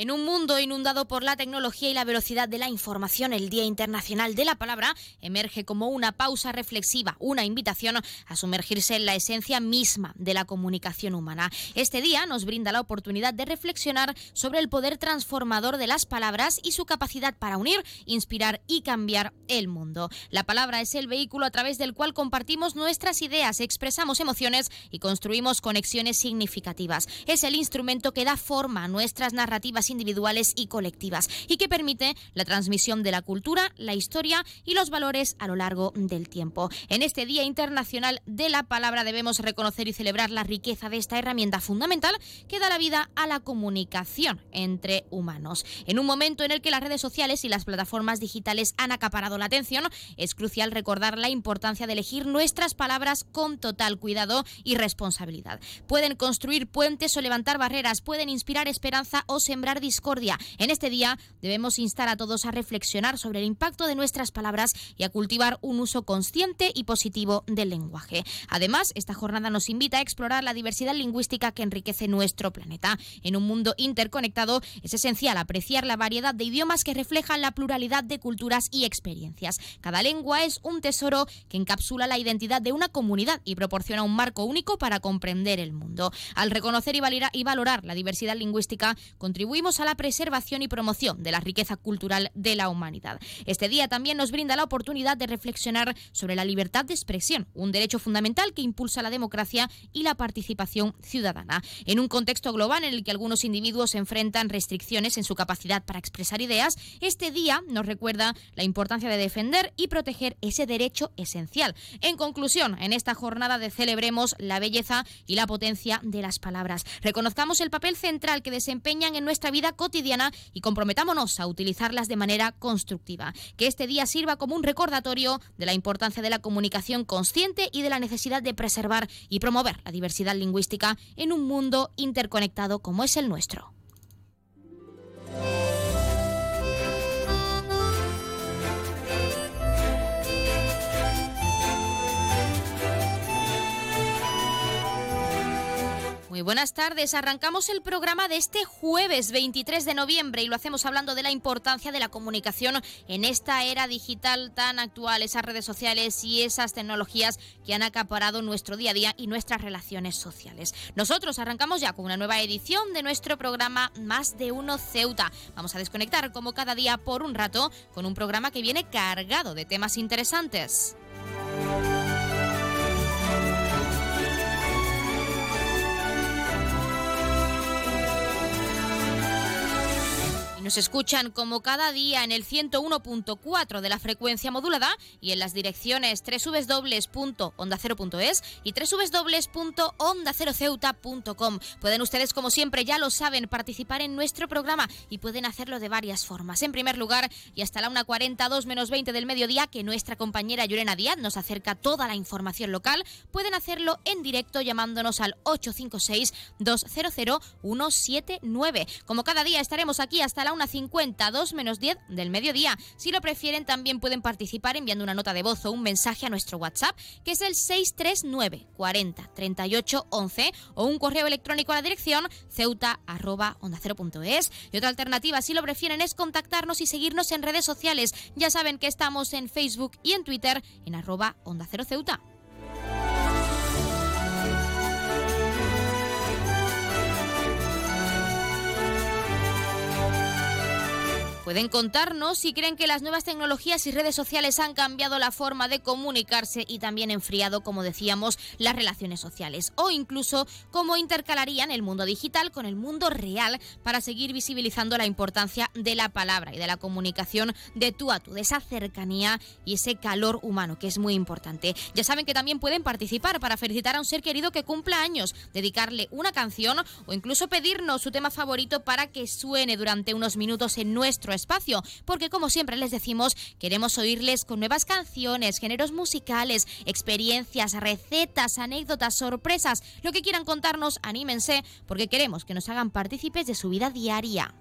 En un mundo inundado por la tecnología y la velocidad de la información, el Día Internacional de la Palabra emerge como una pausa reflexiva, una invitación a sumergirse en la esencia misma de la comunicación humana. Este día nos brinda la oportunidad de reflexionar sobre el poder transformador de las palabras y su capacidad para unir, inspirar y cambiar el mundo. La palabra es el vehículo a través del cual compartimos nuestras ideas, expresamos emociones y construimos conexiones significativas. Es el instrumento que da forma a nuestras narrativas individuales y colectivas y que permite la transmisión de la cultura, la historia y los valores a lo largo del tiempo. En este Día Internacional de la Palabra debemos reconocer y celebrar la riqueza de esta herramienta fundamental que da la vida a la comunicación entre humanos. En un momento en el que las redes sociales y las plataformas digitales han acaparado la atención, es crucial recordar la importancia de elegir nuestras palabras con total cuidado y responsabilidad. Pueden construir puentes o levantar barreras, pueden inspirar esperanza o sembrar discordia. En este día debemos instar a todos a reflexionar sobre el impacto de nuestras palabras y a cultivar un uso consciente y positivo del lenguaje. Además, esta jornada nos invita a explorar la diversidad lingüística que enriquece nuestro planeta. En un mundo interconectado es esencial apreciar la variedad de idiomas que reflejan la pluralidad de culturas y experiencias. Cada lengua es un tesoro que encapsula la identidad de una comunidad y proporciona un marco único para comprender el mundo. Al reconocer y valorar la diversidad lingüística, contribuimos a la preservación y promoción de la riqueza cultural de la humanidad. Este día también nos brinda la oportunidad de reflexionar sobre la libertad de expresión, un derecho fundamental que impulsa la democracia y la participación ciudadana. En un contexto global en el que algunos individuos enfrentan restricciones en su capacidad para expresar ideas, este día nos recuerda la importancia de defender y proteger ese derecho esencial. En conclusión, en esta jornada de celebremos la belleza y la potencia de las palabras. Reconozcamos el papel central que desempeñan en nuestra vida cotidiana y comprometámonos a utilizarlas de manera constructiva. Que este día sirva como un recordatorio de la importancia de la comunicación consciente y de la necesidad de preservar y promover la diversidad lingüística en un mundo interconectado como es el nuestro. Muy buenas tardes. Arrancamos el programa de este jueves 23 de noviembre y lo hacemos hablando de la importancia de la comunicación en esta era digital tan actual, esas redes sociales y esas tecnologías que han acaparado nuestro día a día y nuestras relaciones sociales. Nosotros arrancamos ya con una nueva edición de nuestro programa Más de Uno Ceuta. Vamos a desconectar como cada día por un rato con un programa que viene cargado de temas interesantes. Nos escuchan como cada día en el 101.4 de la frecuencia modulada y en las direcciones www.ondacero.es y www.ondaceroceuta.com. Pueden ustedes, como siempre, ya lo saben, participar en nuestro programa y pueden hacerlo de varias formas. En primer lugar, y hasta la 1.42 menos 20 del mediodía, que nuestra compañera Llorena Díaz nos acerca toda la información local, pueden hacerlo en directo llamándonos al 856-200-179. Como cada día estaremos aquí hasta la 52 menos 10 del mediodía. Si lo prefieren, también pueden participar enviando una nota de voz o un mensaje a nuestro WhatsApp, que es el 639 40 38 11 o un correo electrónico a la dirección ceuta Y otra alternativa, si lo prefieren, es contactarnos y seguirnos en redes sociales. Ya saben que estamos en Facebook y en Twitter en arroba onda cero ceuta. Pueden contarnos si creen que las nuevas tecnologías y redes sociales han cambiado la forma de comunicarse y también enfriado, como decíamos, las relaciones sociales o incluso cómo intercalarían el mundo digital con el mundo real para seguir visibilizando la importancia de la palabra y de la comunicación de tú a tú, de esa cercanía y ese calor humano que es muy importante. Ya saben que también pueden participar para felicitar a un ser querido que cumpla años, dedicarle una canción o incluso pedirnos su tema favorito para que suene durante unos minutos en nuestro espacio, porque como siempre les decimos, queremos oírles con nuevas canciones, géneros musicales, experiencias, recetas, anécdotas, sorpresas, lo que quieran contarnos, anímense, porque queremos que nos hagan partícipes de su vida diaria.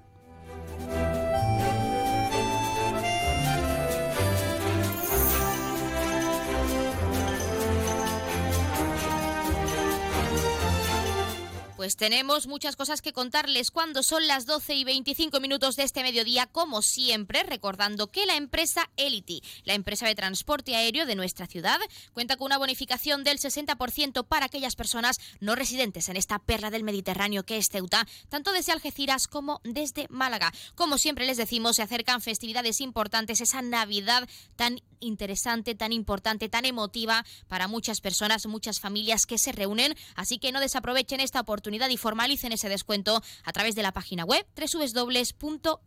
Pues tenemos muchas cosas que contarles cuando son las 12 y 25 minutos de este mediodía, como siempre, recordando que la empresa Elity, la empresa de transporte aéreo de nuestra ciudad, cuenta con una bonificación del 60% para aquellas personas no residentes en esta perla del Mediterráneo que es Ceuta, tanto desde Algeciras como desde Málaga. Como siempre les decimos, se acercan festividades importantes, esa Navidad tan interesante, tan importante, tan emotiva para muchas personas, muchas familias que se reúnen, así que no desaprovechen esta oportunidad y formalicen ese descuento a través de la página web www.elity.es.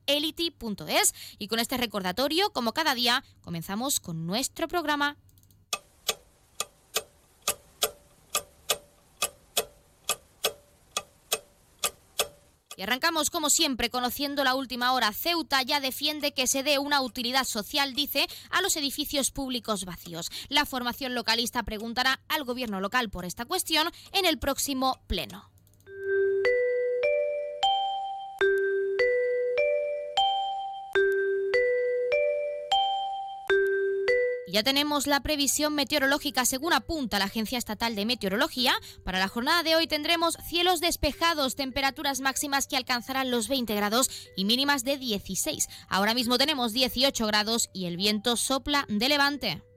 Y con este recordatorio, como cada día, comenzamos con nuestro programa. Y arrancamos como siempre conociendo la última hora. Ceuta ya defiende que se dé una utilidad social, dice, a los edificios públicos vacíos. La formación localista preguntará al gobierno local por esta cuestión en el próximo pleno. Ya tenemos la previsión meteorológica según apunta la Agencia Estatal de Meteorología. Para la jornada de hoy tendremos cielos despejados, temperaturas máximas que alcanzarán los 20 grados y mínimas de 16. Ahora mismo tenemos 18 grados y el viento sopla de levante.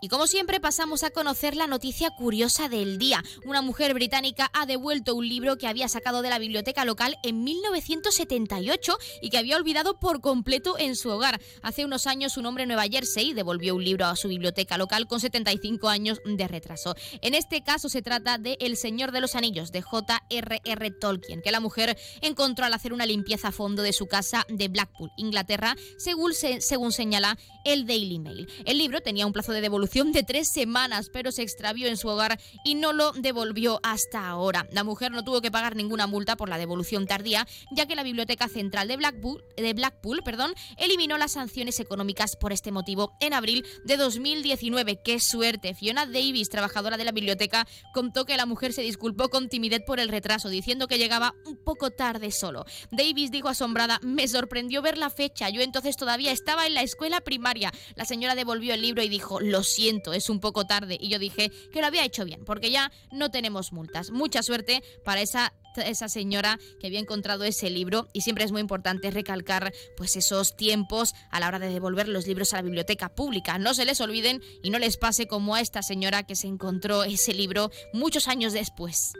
Y como siempre pasamos a conocer la noticia curiosa del día. Una mujer británica ha devuelto un libro que había sacado de la biblioteca local en 1978 y que había olvidado por completo en su hogar. Hace unos años un hombre en Nueva Jersey devolvió un libro a su biblioteca local con 75 años de retraso. En este caso se trata de El Señor de los Anillos de J.R.R. Tolkien, que la mujer encontró al hacer una limpieza a fondo de su casa de Blackpool, Inglaterra, según, según señala el Daily Mail. El libro tenía un plazo de devolución de tres semanas, pero se extravió en su hogar y no lo devolvió hasta ahora. La mujer no tuvo que pagar ninguna multa por la devolución tardía, ya que la Biblioteca Central de Blackpool, de Blackpool perdón, eliminó las sanciones económicas por este motivo en abril de 2019. ¡Qué suerte! Fiona Davis, trabajadora de la biblioteca, contó que la mujer se disculpó con timidez por el retraso, diciendo que llegaba un poco tarde solo. Davis dijo asombrada, me sorprendió ver la fecha, yo entonces todavía estaba en la escuela primaria. La señora devolvió el libro y dijo, lo siento, es un poco tarde. Y yo dije que lo había hecho bien, porque ya no tenemos multas. Mucha suerte para esa esa señora que había encontrado ese libro y siempre es muy importante recalcar pues esos tiempos a la hora de devolver los libros a la biblioteca pública. No se les olviden y no les pase como a esta señora que se encontró ese libro muchos años después.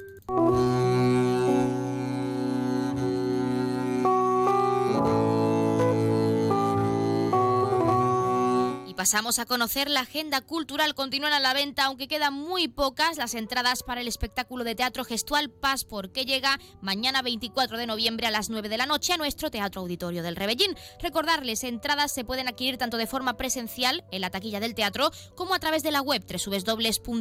Pasamos a conocer la agenda cultural. Continúan a la venta, aunque quedan muy pocas las entradas para el espectáculo de teatro gestual Passport, que llega mañana 24 de noviembre a las 9 de la noche a nuestro Teatro Auditorio del Rebellín. Recordarles, entradas se pueden adquirir tanto de forma presencial en la taquilla del teatro como a través de la web www.ceuta.es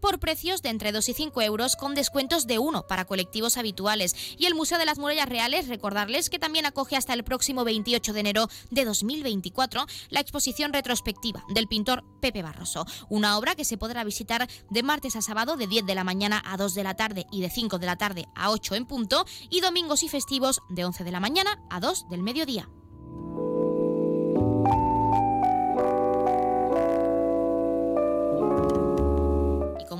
por precios de entre 2 y 5 euros con descuentos de 1 para colectivos habituales. Y el Museo de las Murallas Reales, recordarles que también acoge hasta el próximo 28 de enero de 2024 la exposición retrospectiva del pintor Pepe Barroso, una obra que se podrá visitar de martes a sábado de 10 de la mañana a 2 de la tarde y de 5 de la tarde a 8 en punto y domingos y festivos de 11 de la mañana a 2 del mediodía.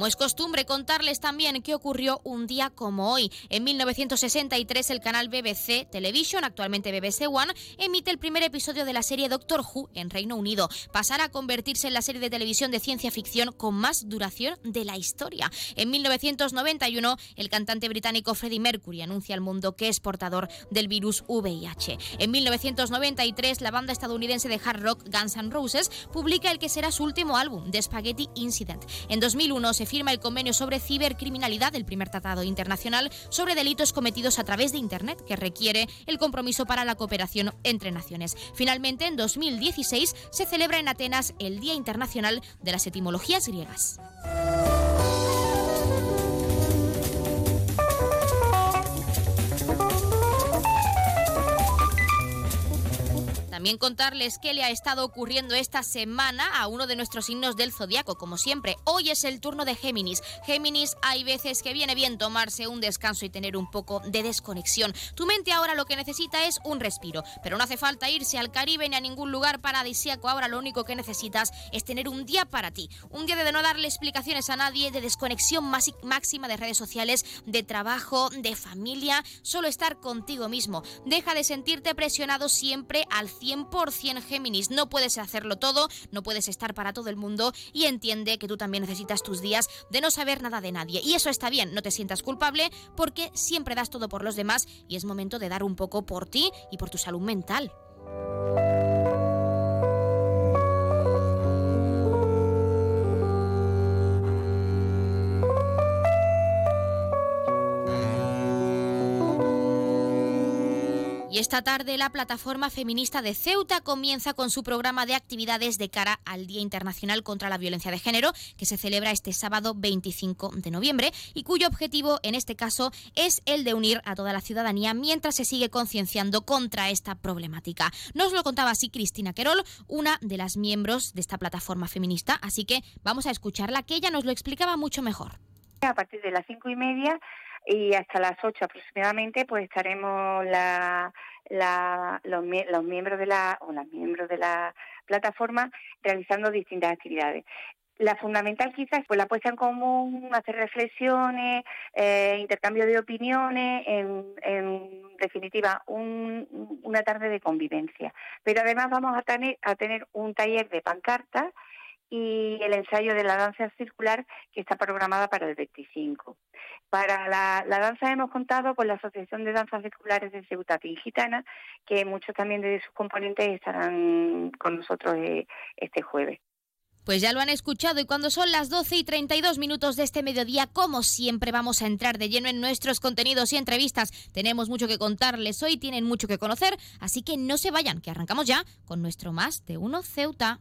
Es costumbre contarles también qué ocurrió un día como hoy. En 1963 el canal BBC Television, actualmente BBC One, emite el primer episodio de la serie Doctor Who en Reino Unido. Pasará a convertirse en la serie de televisión de ciencia ficción con más duración de la historia. En 1991 el cantante británico Freddie Mercury anuncia al mundo que es portador del virus VIH. En 1993 la banda estadounidense de hard rock Guns N' Roses publica el que será su último álbum, The Spaghetti Incident. En 2001 se firma el convenio sobre cibercriminalidad, el primer tratado internacional sobre delitos cometidos a través de Internet, que requiere el compromiso para la cooperación entre naciones. Finalmente, en 2016 se celebra en Atenas el Día Internacional de las Etimologías Griegas. También contarles qué le ha estado ocurriendo esta semana a uno de nuestros signos del zodiaco, como siempre. Hoy es el turno de Géminis. Géminis, hay veces que viene bien tomarse un descanso y tener un poco de desconexión. Tu mente ahora lo que necesita es un respiro, pero no hace falta irse al Caribe ni a ningún lugar paradisíaco. Ahora lo único que necesitas es tener un día para ti. Un día de no darle explicaciones a nadie, de desconexión máxima de redes sociales, de trabajo, de familia, solo estar contigo mismo. Deja de sentirte presionado siempre al 100% Géminis. No puedes hacerlo todo, no puedes estar para todo el mundo y entiende que tú también necesitas tus días de no saber nada de nadie. Y eso está bien, no te sientas culpable porque siempre das todo por los demás y es momento de dar un poco por ti y por tu salud mental. Y esta tarde la plataforma feminista de Ceuta comienza con su programa de actividades de cara al Día Internacional contra la Violencia de Género, que se celebra este sábado 25 de noviembre y cuyo objetivo en este caso es el de unir a toda la ciudadanía mientras se sigue concienciando contra esta problemática. Nos lo contaba así Cristina Querol, una de las miembros de esta plataforma feminista, así que vamos a escucharla, que ella nos lo explicaba mucho mejor. A partir de las cinco y media y hasta las 8 aproximadamente pues estaremos la, la, los, miembros de la o las miembros de la plataforma realizando distintas actividades. La fundamental quizás pues la puesta en común, hacer reflexiones, eh, intercambio de opiniones, en, en definitiva un, una tarde de convivencia. Pero además vamos a tener, a tener un taller de pancartas y el ensayo de la danza circular que está programada para el 25. Para la, danza hemos contado con la Asociación de Danzas Circulares de Ceuta Gitana, que muchos también de sus componentes estarán con nosotros eh, este jueves. Pues ya lo han escuchado y cuando son las 12 y 32 minutos de este mediodía, como siempre, vamos a entrar de lleno en nuestros contenidos y entrevistas. Tenemos mucho que contarles hoy, tienen mucho que conocer, así que no se vayan, que arrancamos ya con nuestro Más de Uno Ceuta.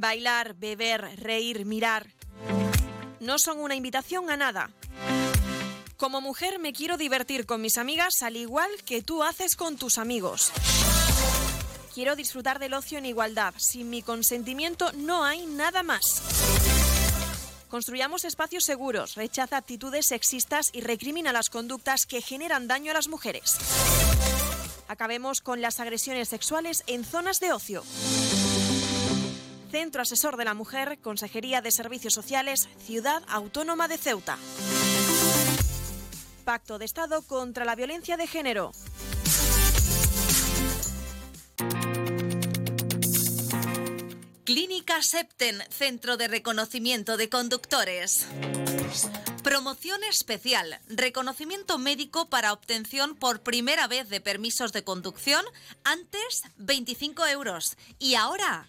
Bailar, beber, reír, mirar. No son una invitación a nada. Como mujer me quiero divertir con mis amigas al igual que tú haces con tus amigos. Quiero disfrutar del ocio en igualdad. Sin mi consentimiento no hay nada más. Construyamos espacios seguros, rechaza actitudes sexistas y recrimina las conductas que generan daño a las mujeres. Acabemos con las agresiones sexuales en zonas de ocio. Centro Asesor de la Mujer, Consejería de Servicios Sociales, Ciudad Autónoma de Ceuta. Pacto de Estado contra la Violencia de Género. Clínica Septen, Centro de Reconocimiento de Conductores. Promoción especial, reconocimiento médico para obtención por primera vez de permisos de conducción, antes 25 euros y ahora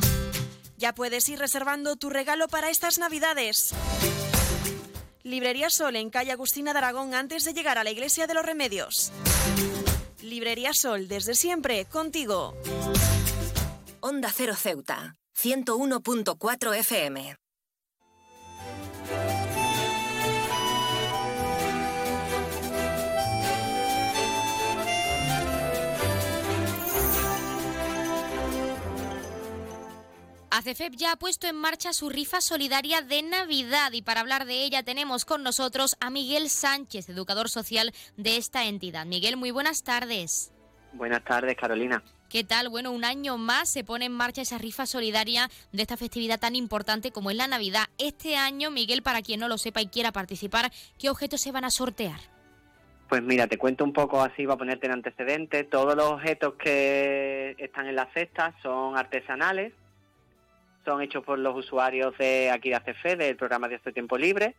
Ya puedes ir reservando tu regalo para estas Navidades. Librería Sol en calle Agustina de Aragón antes de llegar a la Iglesia de los Remedios. Librería Sol, desde siempre, contigo. Onda Cero Ceuta, 101.4 FM. ACFEP ya ha puesto en marcha su rifa solidaria de Navidad y para hablar de ella tenemos con nosotros a Miguel Sánchez, educador social de esta entidad. Miguel, muy buenas tardes. Buenas tardes, Carolina. ¿Qué tal? Bueno, un año más se pone en marcha esa rifa solidaria de esta festividad tan importante como es la Navidad. Este año, Miguel, para quien no lo sepa y quiera participar, ¿qué objetos se van a sortear? Pues mira, te cuento un poco así, va a ponerte en antecedentes. Todos los objetos que están en la cesta son artesanales, son hechos por los usuarios de aquí de ACF, del programa de este tiempo libre.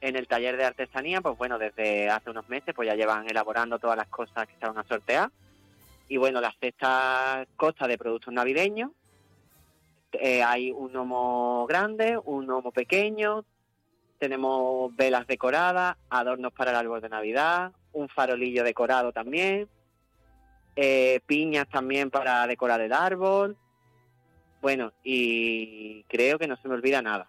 En el taller de artesanía, pues bueno, desde hace unos meses pues ya llevan elaborando todas las cosas que se van a sortear. Y bueno, la cesta consta de productos navideños. Eh, hay un gnomo grande, un gnomo pequeño, tenemos velas decoradas, adornos para el árbol de Navidad, un farolillo decorado también, eh, piñas también para decorar el árbol, bueno, y creo que no se me olvida nada.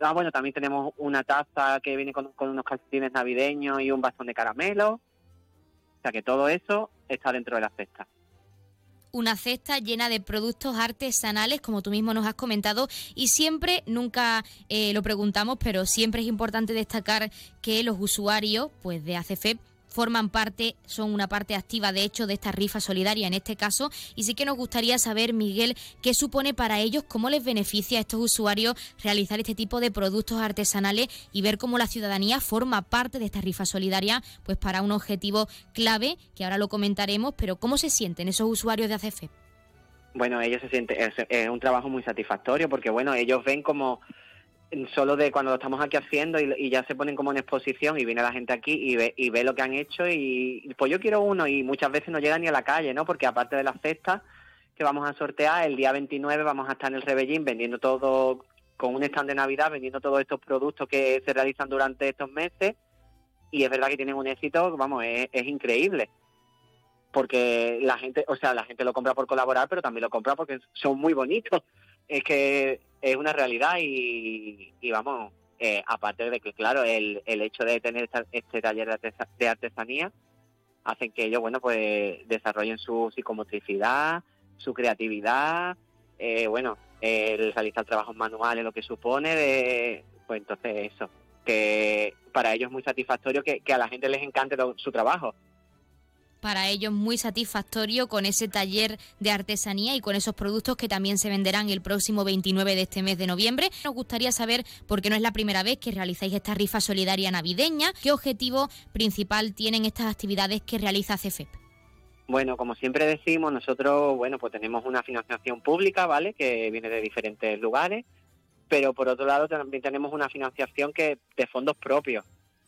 Ah, bueno, también tenemos una taza que viene con, unos calcetines navideños y un bastón de caramelo. O sea que todo eso está dentro de la cesta una cesta llena de productos artesanales, como tú mismo nos has comentado, y siempre, nunca eh, lo preguntamos, pero siempre es importante destacar que los usuarios pues, de ACFEP forman parte, son una parte activa de hecho de esta rifa solidaria en este caso. Y sí que nos gustaría saber, Miguel, qué supone para ellos, cómo les beneficia a estos usuarios realizar este tipo de productos artesanales y ver cómo la ciudadanía forma parte de esta rifa solidaria, pues para un objetivo clave, que ahora lo comentaremos, pero ¿cómo se sienten esos usuarios de ACF? Bueno, ellos se sienten, es un trabajo muy satisfactorio porque, bueno, ellos ven como solo de cuando lo estamos aquí haciendo y, ya se ponen como en exposición y viene la gente aquí y ve, y ve lo que han hecho y pues yo quiero uno y muchas veces no llega ni a la calle, ¿no? Porque aparte de las cestas que vamos a sortear, el día 29 vamos a estar en el Rebellín vendiendo todo con un stand de Navidad, vendiendo todos estos productos que se realizan durante estos meses y es verdad que tienen un éxito, vamos, es, es increíble porque la gente, o sea, la gente lo compra por colaborar, pero también lo compra porque son muy bonitos. Es que es una realidad y, vamos, eh, aparte de que, claro, el, el hecho de tener este taller de, artesanía hacen que ellos, bueno, pues desarrollen su psicomotricidad, su creatividad, eh, bueno, el realizar trabajos manuales, lo que supone, de, pues entonces eso, que para ellos es muy satisfactorio que, a la gente les encante su trabajo. Para ellos muy satisfactorio con ese taller de artesanía y con esos productos que también se venderán el próximo 29 de este mes de noviembre. Nos gustaría saber, porque no es la primera vez que realizáis esta rifa solidaria navideña, qué objetivo principal tienen estas actividades que realiza CEFEP. Bueno, como siempre decimos, nosotros, bueno, pues tenemos una financiación pública, ¿vale? Que viene de diferentes lugares, pero por otro lado también tenemos una financiación que de fondos propios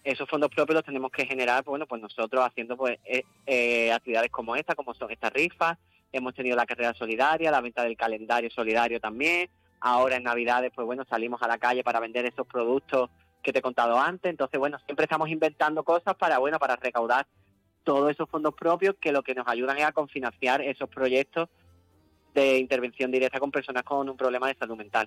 esos fondos propios los tenemos que generar, pues, bueno, pues nosotros haciendo pues eh, eh, actividades como esta, como son estas rifas, hemos tenido la carrera solidaria, la venta del calendario solidario también, ahora en Navidades, pues bueno, salimos a la calle para vender esos productos que te he contado antes, entonces bueno, siempre estamos inventando cosas para, bueno, para recaudar todos esos fondos propios que lo que nos ayudan es a confinanciar esos proyectos de intervención directa con personas con un problema de salud mental.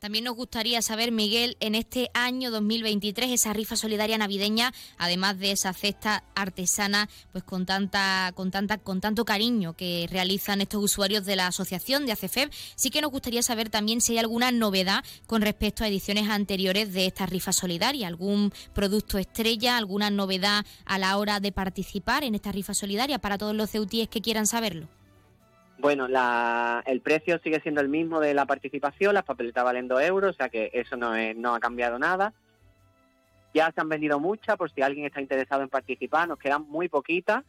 También nos gustaría saber, Miguel, en este año 2023, esa rifa solidaria navideña, además de esa cesta artesana, pues con tanta, con tanta, con tanto cariño que realizan estos usuarios de la asociación de ACFEB, sí que nos gustaría saber también si hay alguna novedad con respecto a ediciones anteriores de esta rifa solidaria, algún producto estrella, alguna novedad a la hora de participar en esta rifa solidaria para todos los ceutíes que quieran saberlo. Bueno, el precio sigue siendo el mismo de la participación, las papeletas valen 2 euros, o sea que eso no, no ha cambiado nada. Ya se han vendido muchas, por si alguien está interesado en participar, nos quedan muy poquitas,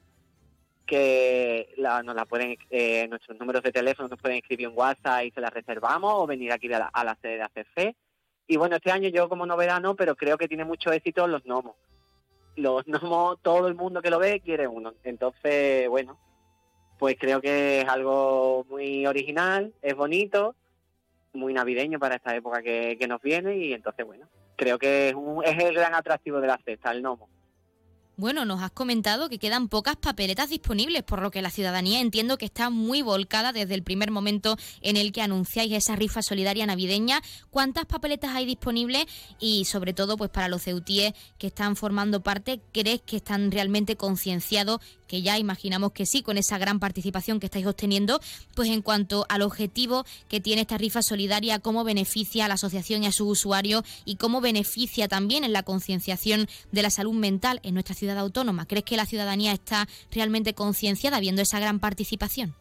que nos la pueden, eh, nuestros números de teléfono nos pueden escribir en WhatsApp y se las reservamos, o venir aquí a la, sede de ACF. Y bueno, este año yo como novedad no, pero creo que tiene mucho éxito los gnomos. Los gnomos, todo el mundo que lo ve quiere uno. Entonces, bueno, pues creo que es algo muy original, es bonito, muy navideño para esta época que, nos viene y entonces, bueno, creo que es, es el gran atractivo de la cesta, el gnomo. Bueno, nos has comentado que quedan pocas papeletas disponibles, por lo que la ciudadanía entiendo que está muy volcada desde el primer momento en el que anunciáis esa rifa solidaria navideña. ¿Cuántas papeletas hay disponibles? Y sobre todo, pues para los ceutíes que están formando parte, ¿crees que están realmente concienciados que ya imaginamos que sí, con esa gran participación que estáis obteniendo, pues en cuanto al objetivo que tiene esta rifa solidaria, cómo beneficia a la asociación y a sus usuarios y cómo beneficia también en la concienciación de la salud mental en nuestra ciudad autónoma. ¿Crees que la ciudadanía está realmente concienciada viendo esa gran participación?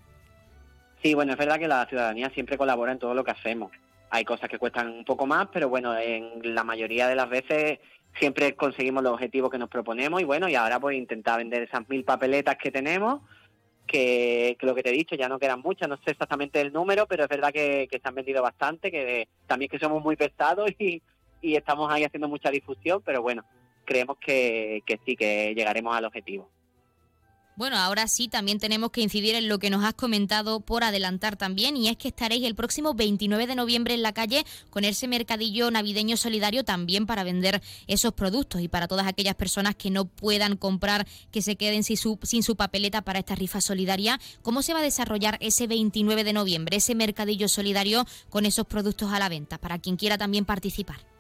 Sí, bueno, es verdad que la ciudadanía siempre colabora en todo lo que hacemos. Hay cosas que cuestan un poco más, pero bueno, en la mayoría de las veces siempre conseguimos los objetivos que nos proponemos y bueno, y ahora pues intentar vender esas mil papeletas que tenemos, que, lo que te he dicho, ya no quedan muchas, no sé exactamente el número, pero es verdad que, se han vendido bastante, que también que somos muy pesados y, y estamos ahí haciendo mucha difusión, pero bueno, creemos que, que sí, que llegaremos al objetivo. Bueno, ahora sí, también tenemos que incidir en lo que nos has comentado por adelantar también, y es que estaréis el próximo 29 de noviembre en la calle con ese mercadillo navideño solidario también para vender esos productos y para todas aquellas personas que no puedan comprar, que se queden sin su, papeleta para esta rifa solidaria. ¿Cómo se va a desarrollar ese 29 de noviembre, ese mercadillo solidario con esos productos a la venta, para quien quiera también participar?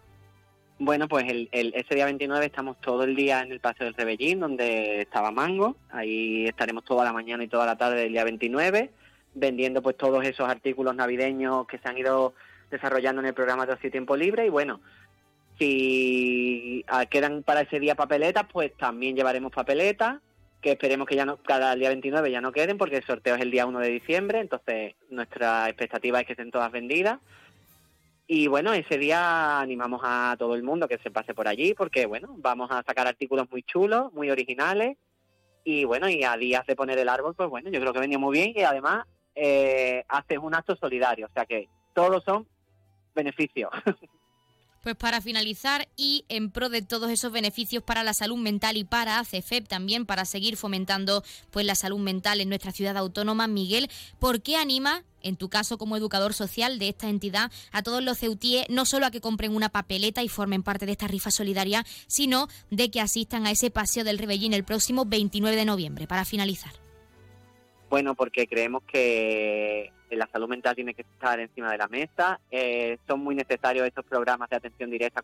Bueno, pues el, ese día 29 estamos todo el día en el Paseo del Rebellín, donde estaba Mango. Ahí estaremos toda la mañana y toda la tarde del día 29, vendiendo pues todos esos artículos navideños que se han ido desarrollando en el programa de Ocio Tiempo Libre. Y bueno, si quedan para ese día papeletas, pues también llevaremos papeletas, que esperemos que ya no, cada día 29 ya no queden, porque el sorteo es el día 1 de diciembre, entonces nuestra expectativa es que estén todas vendidas. Y bueno, ese día animamos a todo el mundo que se pase por allí porque, bueno, vamos a sacar artículos muy chulos, muy originales. Y bueno, y a días de poner el árbol, pues bueno, yo creo que venía muy bien y además eh, haces un acto solidario. O sea que todos son beneficios. Pues para finalizar y en pro de todos esos beneficios para la salud mental y para ACFEP también, para seguir fomentando pues la salud mental en nuestra ciudad autónoma, Miguel, ¿por qué anima en tu caso como educador social de esta entidad, a todos los ceutíes, no solo a que compren una papeleta y formen parte de esta rifa solidaria, sino de que asistan a ese paseo del Rebellín el próximo 29 de noviembre, para finalizar. Bueno, porque creemos que la salud mental tiene que estar encima de la mesa. Eh, son muy necesarios estos programas de atención directa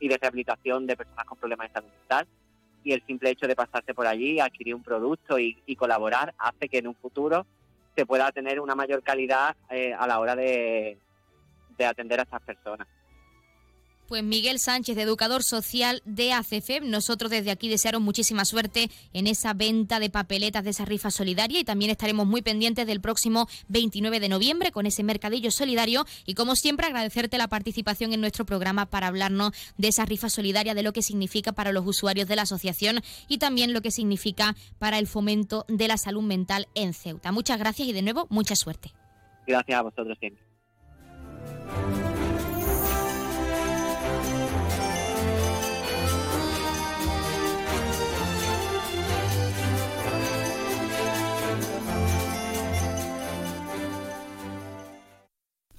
y de rehabilitación de personas con problemas de salud mental. Y el simple hecho de pasarse por allí, adquirir un producto y colaborar, hace que en un futuro se pueda tener una mayor calidad eh, a la hora de, atender a estas personas. Pues Miguel Sánchez, educador social de ACFEM, nosotros desde aquí desearos muchísima suerte en esa venta de papeletas de esa rifa solidaria y también estaremos muy pendientes del próximo 29 de noviembre con ese mercadillo solidario y como siempre agradecerte la participación en nuestro programa para hablarnos de esa rifa solidaria, de lo que significa para los usuarios de la asociación y también lo que significa para el fomento de la salud mental en Ceuta. Muchas gracias y de nuevo mucha suerte. Gracias a vosotros siempre.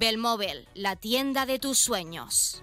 Belmóvil, la tienda de tus sueños.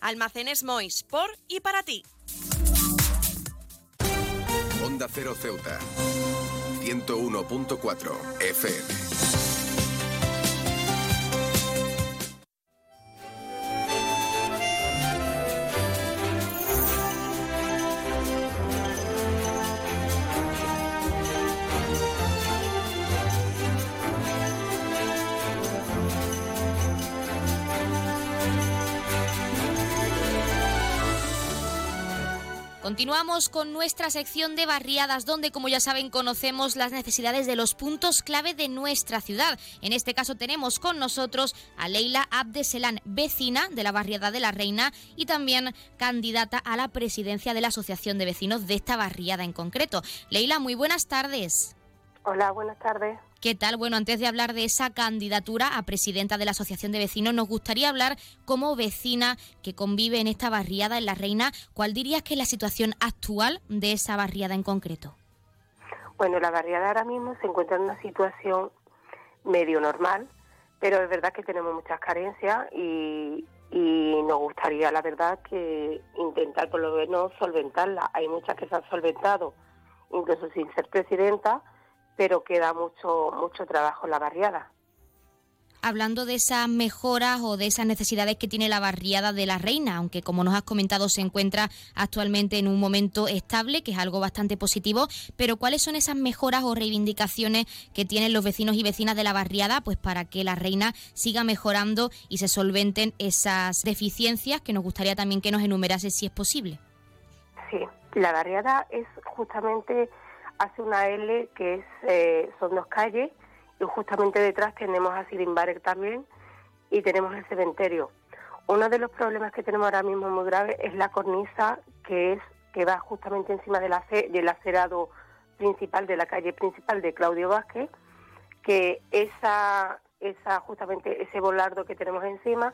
Almacenes Mois, por y para ti. Onda Cero Ceuta. 101.4 FM. Continuamos con nuestra sección de barriadas, donde, como ya saben, conocemos las necesidades de los puntos clave de nuestra ciudad. En este caso tenemos con nosotros a Leila Abdeselán, vecina de la barriada de la Reina y también candidata a la presidencia de la Asociación de Vecinos de esta barriada en concreto. Leila, muy buenas tardes. Hola, buenas tardes. ¿Qué tal? Bueno, antes de hablar de esa candidatura a presidenta de la Asociación de Vecinos, nos gustaría hablar como vecina que convive en esta barriada en La Reina. ¿Cuál dirías que es la situación actual de esa barriada en concreto? Bueno, la barriada ahora mismo se encuentra en una situación medio normal, pero es verdad que tenemos muchas carencias y, nos gustaría, la verdad, que intentar por lo menos solventarlas. Hay muchas que se han solventado, incluso sin ser presidenta, pero queda mucho mucho trabajo en la barriada hablando de esas mejoras o de esas necesidades que tiene la barriada de la Reina, aunque como nos has comentado se encuentra actualmente en un momento estable, que es algo bastante positivo, pero ¿cuáles son esas mejoras o reivindicaciones que tienen los vecinos y vecinas de la barriada pues para que la Reina siga mejorando y se solventen esas deficiencias que nos gustaría también que nos enumerase si es posible? Sí, la barriada es justamente hace una L que eh, son dos calles y justamente detrás tenemos a Sirimbarek también y tenemos el cementerio. Uno de los problemas que tenemos ahora mismo muy grave es la cornisa que es que va justamente encima del acerado principal de la calle principal de Claudio Vázquez, que esa, esa justamente ese volardo que tenemos encima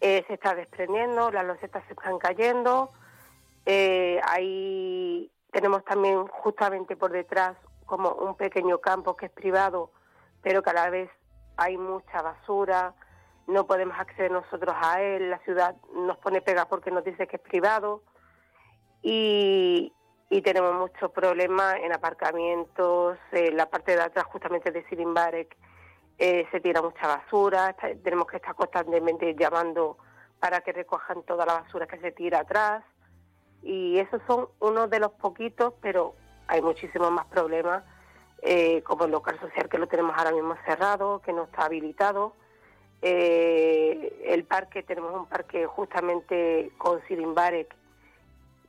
eh, se está desprendiendo, las losetas se están cayendo, eh, ahí tenemos también justamente por detrás como un pequeño campo que es privado pero cada vez hay mucha basura, no podemos acceder nosotros a él, la ciudad nos pone pega porque nos dice que es privado y, tenemos muchos problemas en aparcamientos, en la parte de atrás justamente de Sirimbarek eh, se tira mucha basura, tenemos que estar constantemente llamando para que recojan toda la basura que se tira atrás y esos son unos de los poquitos, pero hay muchísimos más problemas eh, como el local social que lo tenemos ahora mismo cerrado, que no está habilitado. Eh, el parque, tenemos un parque justamente con Sirimbarek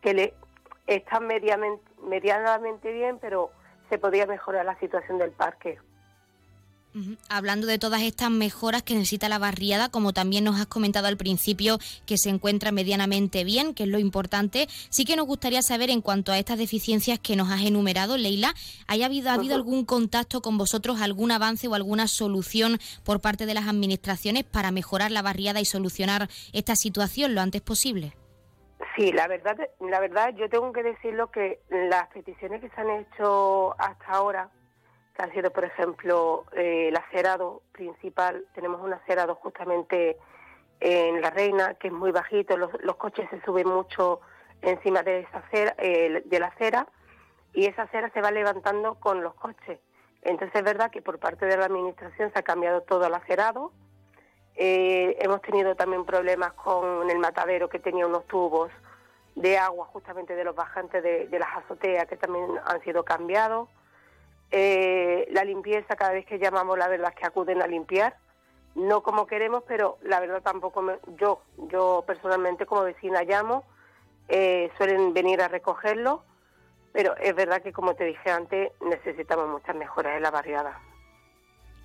que le está medianamente, medianamente bien, pero se podría mejorar la situación del parque. Hablando de todas estas mejoras que necesita la barriada, como también nos has comentado al principio, que se encuentra medianamente bien, que es lo importante, sí que nos gustaría saber en cuanto a estas deficiencias que nos has enumerado, Leila, ¿haya habido, ha habido algún contacto con vosotros, algún avance o alguna solución por parte de las administraciones para mejorar la barriada y solucionar esta situación lo antes posible? Sí, la verdad, la verdad yo tengo que decirlo que las peticiones que se han hecho hasta ahora han sido, por ejemplo, eh, el acerado principal. Tenemos un acerado justamente en La Reina, que es muy bajito, los, coches se suben mucho encima de, esa acera, de la acera y esa acera se va levantando con los coches. Entonces es verdad que por parte de la Administración se ha cambiado todo el acerado. Eh, hemos tenido también problemas con el matadero que tenía unos tubos de agua justamente de los bajantes de las azoteas que también han sido cambiados. Eh, la limpieza, cada vez que llamamos, la verdad es que acuden a limpiar. No como queremos, pero la verdad tampoco yo, yo personalmente como vecina llamo, eh, suelen venir a recogerlo, pero es verdad que como te dije antes, necesitamos muchas mejoras en la barriada.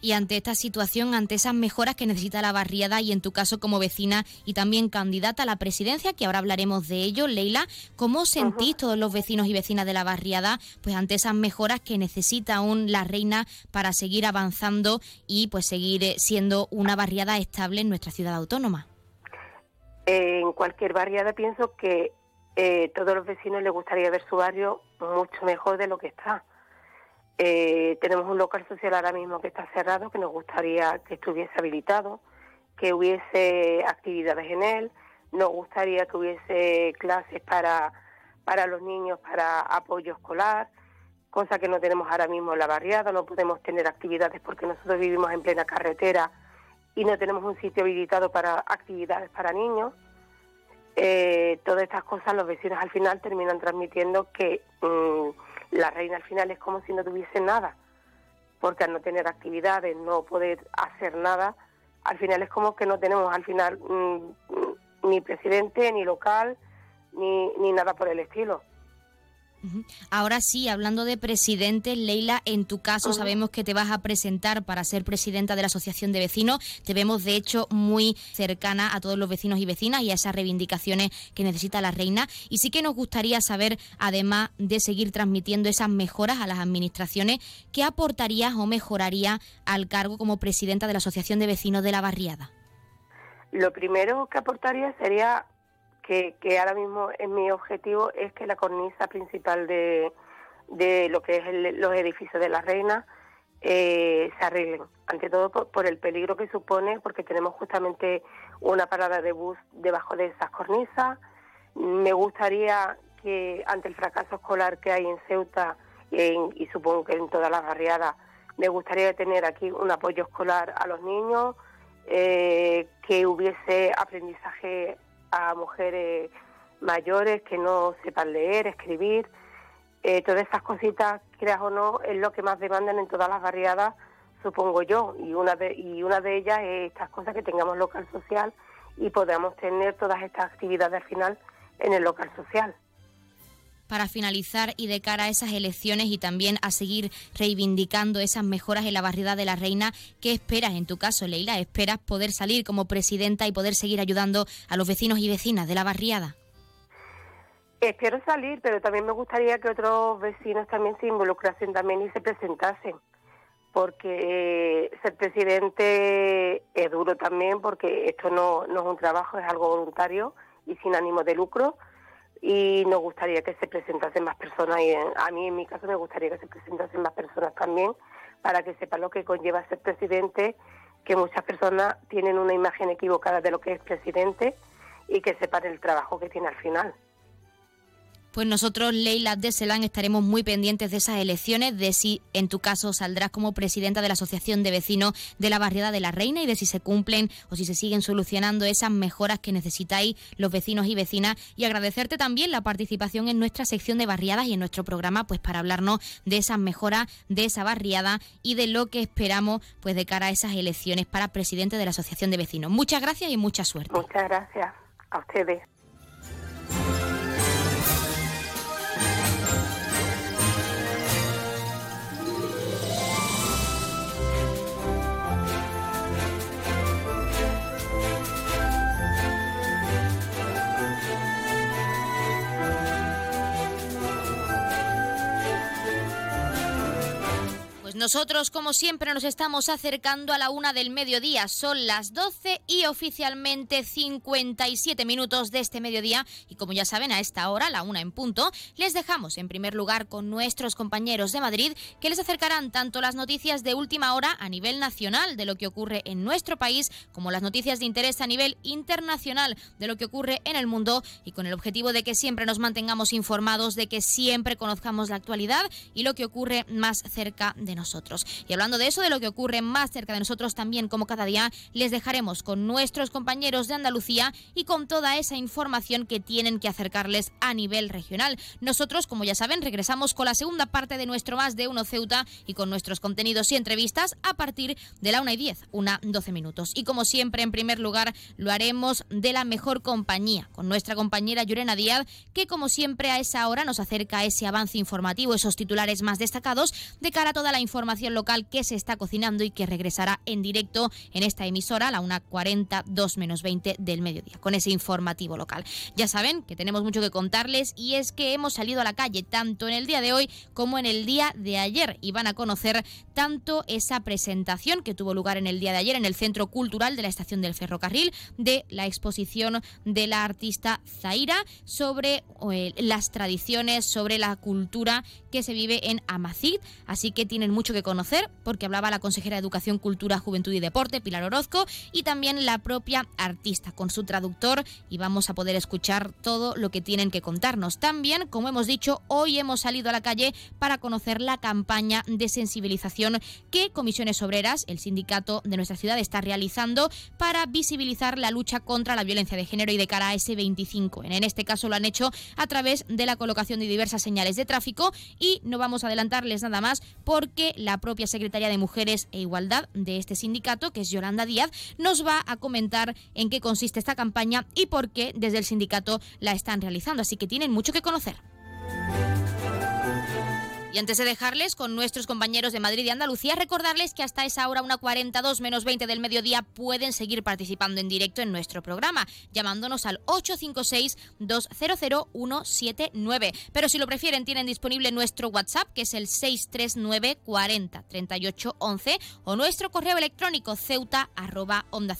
Y ante esta situación, ante esas mejoras que necesita la barriada y en tu caso como vecina y también candidata a la presidencia, que ahora hablaremos de ello, Leila, ¿cómo sentís todos los vecinos y vecinas de la barriada pues ante esas mejoras que necesita aún la reina para seguir avanzando y pues seguir eh, siendo una barriada estable en nuestra ciudad autónoma? En cualquier barriada pienso que eh, todos los vecinos les gustaría ver su barrio mucho mejor de lo que está eh, tenemos un local social ahora mismo que está cerrado, que nos gustaría que estuviese habilitado, que hubiese actividades en él, nos gustaría que hubiese clases para, para los niños, para apoyo escolar, cosa que no tenemos ahora mismo en la barriada, no podemos tener actividades porque nosotros vivimos en plena carretera y no tenemos un sitio habilitado para actividades para niños. Eh, todas estas cosas los vecinos al final terminan transmitiendo que mm, la reina al final es como si no tuviese nada, porque al no tener actividades, no poder hacer nada, al final es como que no tenemos al final mm, ni presidente, ni local, ni, ni nada por el estilo. Ahora sí, hablando de presidente, Leila, en tu caso sabemos que te vas a presentar para ser presidenta de la Asociación de Vecinos. Te vemos, de hecho, muy cercana a todos los vecinos y vecinas y a esas reivindicaciones que necesita la reina. Y sí que nos gustaría saber, además de seguir transmitiendo esas mejoras a las administraciones, ¿qué aportarías o mejoraría al cargo como presidenta de la Asociación de Vecinos de la Barriada? Lo primero que aportaría sería que, ahora mismo es mi objetivo es que la cornisa principal de, de lo que es los edificios de la reina, eh, se arreglen. Ante todo por, el peligro que supone, porque tenemos justamente una parada de bus debajo de esas cornisas. Me gustaría que ante el fracaso escolar que hay en Ceuta y supongo que en todas las barriadas, me gustaría tener aquí un apoyo escolar a los niños, eh, que hubiese aprendizaje a mujeres mayores que no sepan leer, escribir. Eh, todas esas cositas, creas o no, es lo que más demandan en todas las barriadas, supongo yo. Y una de, y una de ellas es estas cosas que tengamos local social y podamos tener todas estas actividades al final en el local social para finalizar y de cara a esas elecciones y también a seguir reivindicando esas mejoras en la barriada de la Reina, ¿qué esperas en tu caso, Leila? ¿Esperas poder salir como presidenta y poder seguir ayudando a los vecinos y vecinas de la barriada? Espero salir, pero también me gustaría que otros vecinos también se involucrasen también y se presentasen, porque ser presidente es duro también, porque esto no, no es un trabajo, es algo voluntario y sin ánimo de lucro y nos gustaría que se presentasen más personas y a mí en mi caso me gustaría que se presentasen más personas también para que sepan lo que conlleva ser presidente, que muchas personas tienen una imagen equivocada de lo que es presidente y que sepan el trabajo que tiene al final pues nosotros, Leila de Selán, estaremos muy pendientes de esas elecciones, de si en tu caso saldrás como presidenta de la Asociación de Vecinos de la Barriada de la Reina y de si se cumplen o si se siguen solucionando esas mejoras que necesitáis los vecinos y vecinas. Y agradecerte también la participación en nuestra sección de barriadas y en nuestro programa, pues para hablarnos de esas mejoras de esa barriada y de lo que esperamos pues de cara a esas elecciones para presidente de la Asociación de Vecinos. Muchas gracias y mucha suerte. Muchas gracias a ustedes. Nosotros, como siempre, nos estamos acercando a la una del mediodía. Son las 12 y oficialmente 57 minutos de este mediodía. Y como ya saben, a esta hora, la una en punto, les dejamos en primer lugar con nuestros compañeros de Madrid que les acercarán tanto las noticias de última hora a nivel nacional de lo que ocurre en nuestro país, como las noticias de interés a nivel internacional de lo que ocurre en el mundo y con el objetivo de que siempre nos mantengamos informados, de que siempre conozcamos la actualidad y lo que ocurre más cerca de nosotros. Y hablando de eso, de lo que ocurre más cerca de nosotros también, como cada día, les dejaremos con nuestros compañeros de Andalucía y con toda esa información que tienen que acercarles a nivel regional. Nosotros, como ya saben, regresamos con la segunda parte de nuestro Más de Uno Ceuta y con nuestros contenidos y entrevistas a partir de la 1 y 10, una 12 minutos. Y como siempre, en primer lugar, lo haremos de la mejor compañía, con nuestra compañera Yurena Díaz, que como siempre a esa hora nos acerca ese avance informativo, esos titulares más destacados de cara a toda la información información local que se está cocinando y que regresará en directo en esta emisora a la 1.40, 2 menos 20 del mediodía, con ese informativo local. Ya saben que tenemos mucho que contarles y es que hemos salido a la calle tanto en el día de hoy como en el día de ayer y van a conocer tanto esa presentación que tuvo lugar en el día de ayer en el Centro Cultural de la Estación del Ferrocarril de la exposición de la artista Zaira sobre eh, las tradiciones, sobre la cultura que se vive en Amacid, así que tienen mucho que conocer porque hablaba la consejera de Educación, Cultura, Juventud y Deporte, Pilar Orozco, y también la propia artista con su traductor y vamos a poder escuchar todo lo que tienen que contarnos. También, como hemos dicho, hoy hemos salido a la calle para conocer la campaña de sensibilización que Comisiones Obreras, el sindicato de nuestra ciudad, está realizando para visibilizar la lucha contra la violencia de género y de cara a ese 25. En este caso lo han hecho a través de la colocación de diversas señales de tráfico y no vamos a adelantarles nada más porque la propia secretaria de Mujeres e Igualdad de este sindicato, que es Yolanda Díaz, nos va a comentar en qué consiste esta campaña y por qué desde el sindicato la están realizando. Así que tienen mucho que conocer. Y antes de dejarles con nuestros compañeros de Madrid y Andalucía, recordarles que hasta esa hora, una 42 menos 20 del mediodía, pueden seguir participando en directo en nuestro programa, llamándonos al 856-200-179. Pero si lo prefieren, tienen disponible nuestro WhatsApp, que es el 639 40 38 11, o nuestro correo electrónico ceuta arroba onda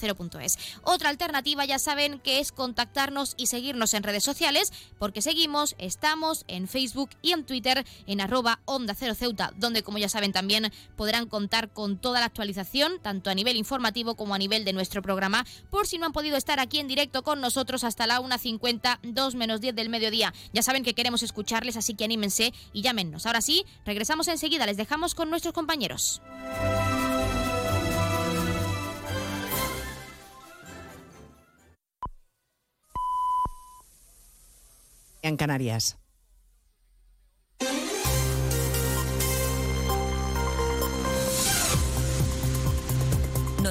Otra alternativa, ya saben, que es contactarnos y seguirnos en redes sociales, porque seguimos, estamos en Facebook y en Twitter en arroba Onda Cero Ceuta, donde como ya saben también podrán contar con toda la actualización, tanto a nivel informativo como a nivel de nuestro programa, por si no han podido estar aquí en directo con nosotros hasta la 1.50, 2 menos 10 del mediodía. Ya saben que queremos escucharles, así que anímense y llámenos. Ahora sí, regresamos enseguida, les dejamos con nuestros compañeros. En Canarias.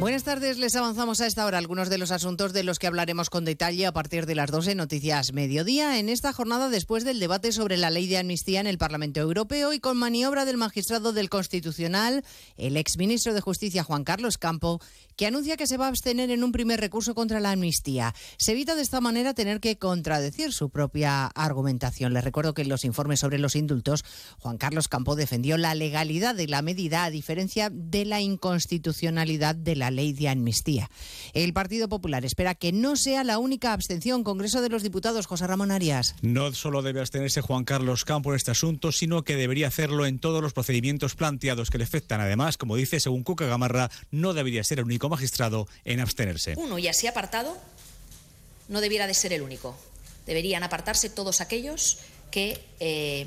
Buenas tardes, les avanzamos a esta hora algunos de los asuntos de los que hablaremos con detalle a partir de las 12 Noticias Mediodía en esta jornada después del debate sobre la ley de amnistía en el Parlamento Europeo y con maniobra del magistrado del Constitucional, el exministro de Justicia Juan Carlos Campo, que anuncia que se va a abstener en un primer recurso contra la amnistía. Se evita de esta manera tener que contradecir su propia argumentación. Les recuerdo que en los informes sobre los indultos, Juan Carlos Campo defendió la legalidad de la medida a diferencia de la inconstitucionalidad de la ley de amnistía. El Partido Popular espera que no sea la única abstención. Congreso de los Diputados, José Ramón Arias. No solo debe abstenerse Juan Carlos Campo en este asunto, sino que debería hacerlo en todos los procedimientos planteados que le afectan. Además, como dice, según Cuca Gamarra, no debería ser el único magistrado en abstenerse. Uno y así apartado no debiera de ser el único. Deberían apartarse todos aquellos que eh,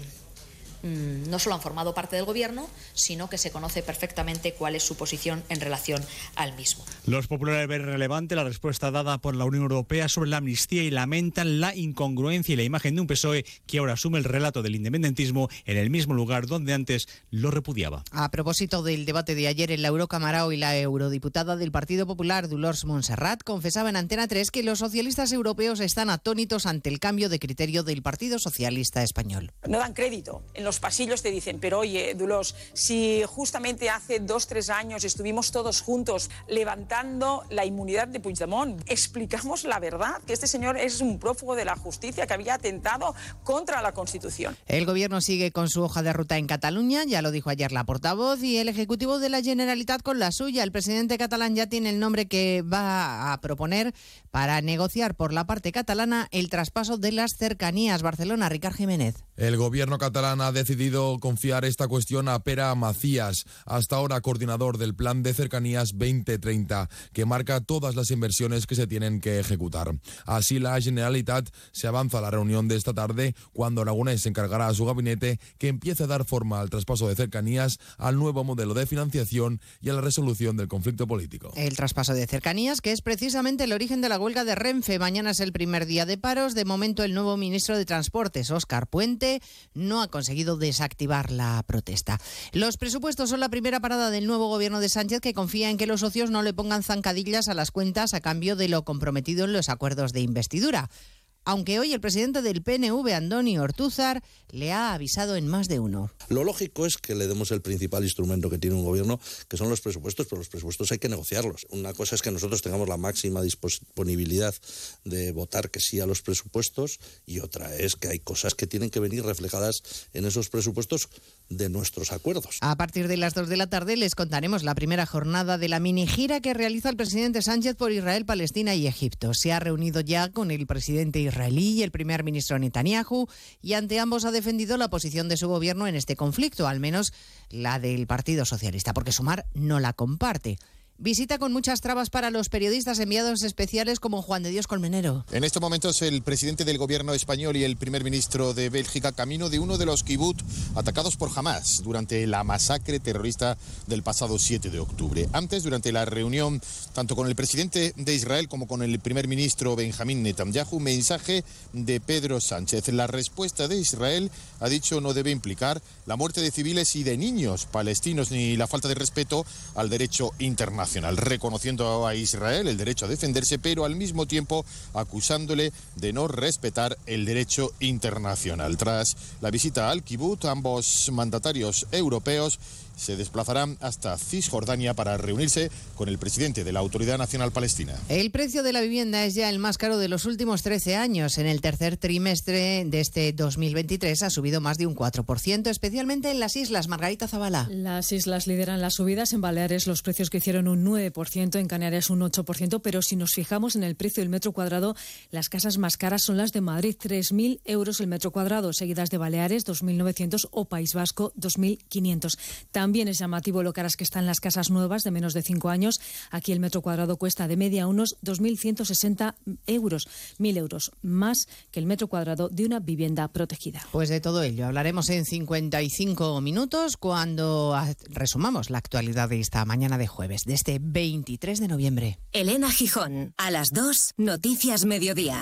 no solo han formado parte del Gobierno, sino que se conoce perfectamente cuál es su posición en relación al mismo. Los populares ven relevante la respuesta dada por la Unión Europea sobre la amnistía y lamentan la incongruencia y la imagen de un PSOE que ahora asume el relato del independentismo en el mismo lugar donde antes lo repudiaba. A propósito del debate de ayer en la Eurocámara, hoy la eurodiputada del Partido Popular, Dolors Montserrat, confesaba en Antena 3 que los socialistas europeos están atónitos ante el cambio de criterio del Partido Socialista Español. No dan crédito en los pasillos te dicen, pero oye, Dulos, si justamente hace dos, tres años estuvimos todos juntos levantando la inmunidad de Puigdemont, explicamos la verdad, que este señor es un prófugo de la justicia que había atentado contra la Constitución. El gobierno sigue con su hoja de ruta en Cataluña, ya lo dijo ayer la portavoz, y el Ejecutivo de la Generalitat con la suya. El presidente catalán ya tiene el nombre que va a proponer para negociar por la parte catalana el traspaso de las cercanías. Barcelona, Ricard Jiménez. El gobierno catalán ha decidido confiar esta cuestión a Pera Macías, hasta ahora coordinador del Plan de Cercanías 2030, que marca todas las inversiones que se tienen que ejecutar. Así la Generalitat se avanza a la reunión de esta tarde, cuando Aragonés se encargará a su gabinete que empiece a dar forma al traspaso de cercanías, al nuevo modelo de financiación y a la resolución del conflicto político. El traspaso de cercanías, que es precisamente el origen de la huelga de Renfe. Mañana es el primer día de paros. De momento, el nuevo ministro de Transportes, Óscar Puente, no ha conseguido desactivar la protesta. Los presupuestos son la primera parada del nuevo gobierno de Sánchez que confía en que los socios no le pongan zancadillas a las cuentas a cambio de lo comprometido en los acuerdos de investidura aunque hoy el presidente del PNV, Andoni Ortúzar, le ha avisado en más de uno. Lo lógico es que le demos el principal instrumento que tiene un gobierno, que son los presupuestos, pero los presupuestos hay que negociarlos. Una cosa es que nosotros tengamos la máxima disponibilidad de votar que sí a los presupuestos y otra es que hay cosas que tienen que venir reflejadas en esos presupuestos de nuestros acuerdos. A partir de las dos de la tarde les contaremos la primera jornada de la mini gira que realiza el presidente Sánchez por Israel, Palestina y Egipto. Se ha reunido ya con el presidente israelí y el primer ministro Netanyahu y ante ambos ha defendido la posición de su gobierno en este conflicto, al menos la del Partido Socialista, porque Sumar no la comparte. Visita con muchas trabas para los periodistas enviados especiales como Juan de Dios Colmenero. En estos momentos el presidente del gobierno español y el primer ministro de Bélgica camino de uno de los kibbutz atacados por Hamas durante la masacre terrorista del pasado 7 de octubre. Antes, durante la reunión tanto con el presidente de Israel como con el primer ministro Benjamín Netanyahu, mensaje de Pedro Sánchez. La respuesta de Israel, ha dicho, no debe implicar la muerte de civiles y de niños palestinos ni la falta de respeto al derecho internacional reconociendo a Israel el derecho a defenderse, pero al mismo tiempo acusándole de no respetar el derecho internacional. Tras la visita al kibbutz, ambos mandatarios europeos se desplazará hasta Cisjordania para reunirse con el presidente de la Autoridad Nacional Palestina. El precio de la vivienda es ya el más caro de los últimos 13 años. En el tercer trimestre de este 2023 ha subido más de un 4%, especialmente en las islas. Margarita Zavala. Las islas lideran las subidas. En Baleares los precios que hicieron un 9%, en Canarias un 8%, pero si nos fijamos en el precio del metro cuadrado, las casas más caras son las de Madrid, 3.000 euros el metro cuadrado, seguidas de Baleares, 2.900 o País Vasco, 2.500. También es llamativo lo caras que están las casas nuevas de menos de 5 años. Aquí el metro cuadrado cuesta de media unos 2.160 euros, 1.000 euros más que el metro cuadrado de una vivienda protegida. Pues de todo ello hablaremos en 55 minutos cuando resumamos la actualidad de esta mañana de jueves, de este 23 de noviembre. Elena Gijón, a las 2, Noticias Mediodía.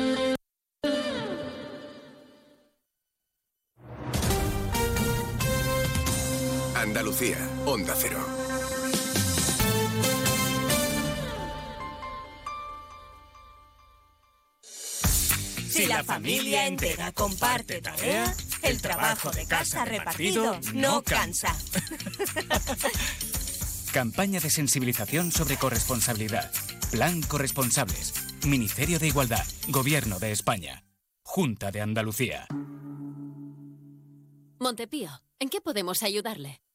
Andalucía, Onda Cero. Si la familia entera comparte tarea, el trabajo de casa repartido no cansa. Campaña de sensibilización sobre corresponsabilidad. Plan Corresponsables. Ministerio de Igualdad. Gobierno de España. Junta de Andalucía. Montepío, ¿en qué podemos ayudarle?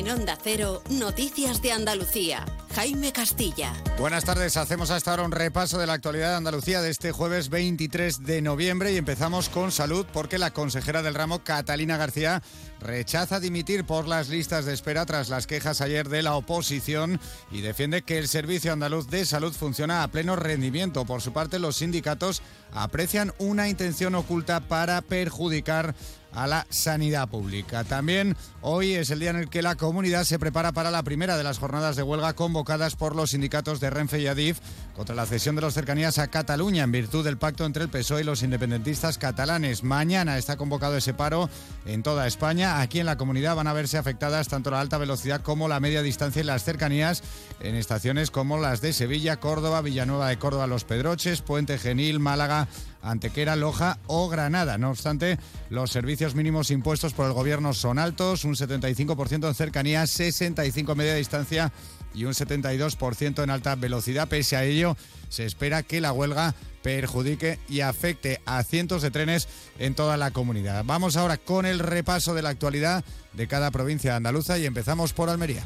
En Onda Cero, Noticias de Andalucía. Jaime Castilla. Buenas tardes, hacemos hasta ahora un repaso de la actualidad de Andalucía de este jueves 23 de noviembre y empezamos con salud porque la consejera del ramo, Catalina García, rechaza dimitir por las listas de espera tras las quejas ayer de la oposición y defiende que el Servicio Andaluz de Salud funciona a pleno rendimiento. Por su parte, los sindicatos aprecian una intención oculta para perjudicar a la sanidad pública. También hoy es el día en el que la comunidad se prepara para la primera de las jornadas de huelga convocadas por los sindicatos de Renfe y Adif contra la cesión de los cercanías a Cataluña en virtud del pacto entre el PSOE y los independentistas catalanes. Mañana está convocado ese paro en toda España. Aquí en la comunidad van a verse afectadas tanto la alta velocidad como la media distancia y las cercanías en estaciones como las de Sevilla, Córdoba, Villanueva de Córdoba, Los Pedroches, Puente Genil, Málaga, Antequera, Loja o Granada. No obstante, los servicios mínimos impuestos por el gobierno son altos, un 75% en cercanías, 65% en media distancia y un 72% en alta velocidad. Pese a ello, se espera que la huelga perjudique y afecte a cientos de trenes en toda la comunidad. Vamos ahora con el repaso de la actualidad de cada provincia andaluza y empezamos por Almería.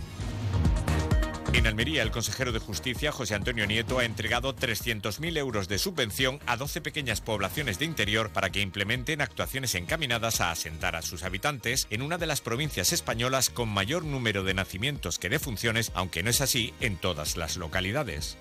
En Almería, el consejero de Justicia, José Antonio Nieto, ha entregado 300.000 euros de subvención a 12 pequeñas poblaciones de interior para que implementen actuaciones encaminadas a asentar a sus habitantes en una de las provincias españolas con mayor número de nacimientos que de funciones, aunque no es así en todas las localidades.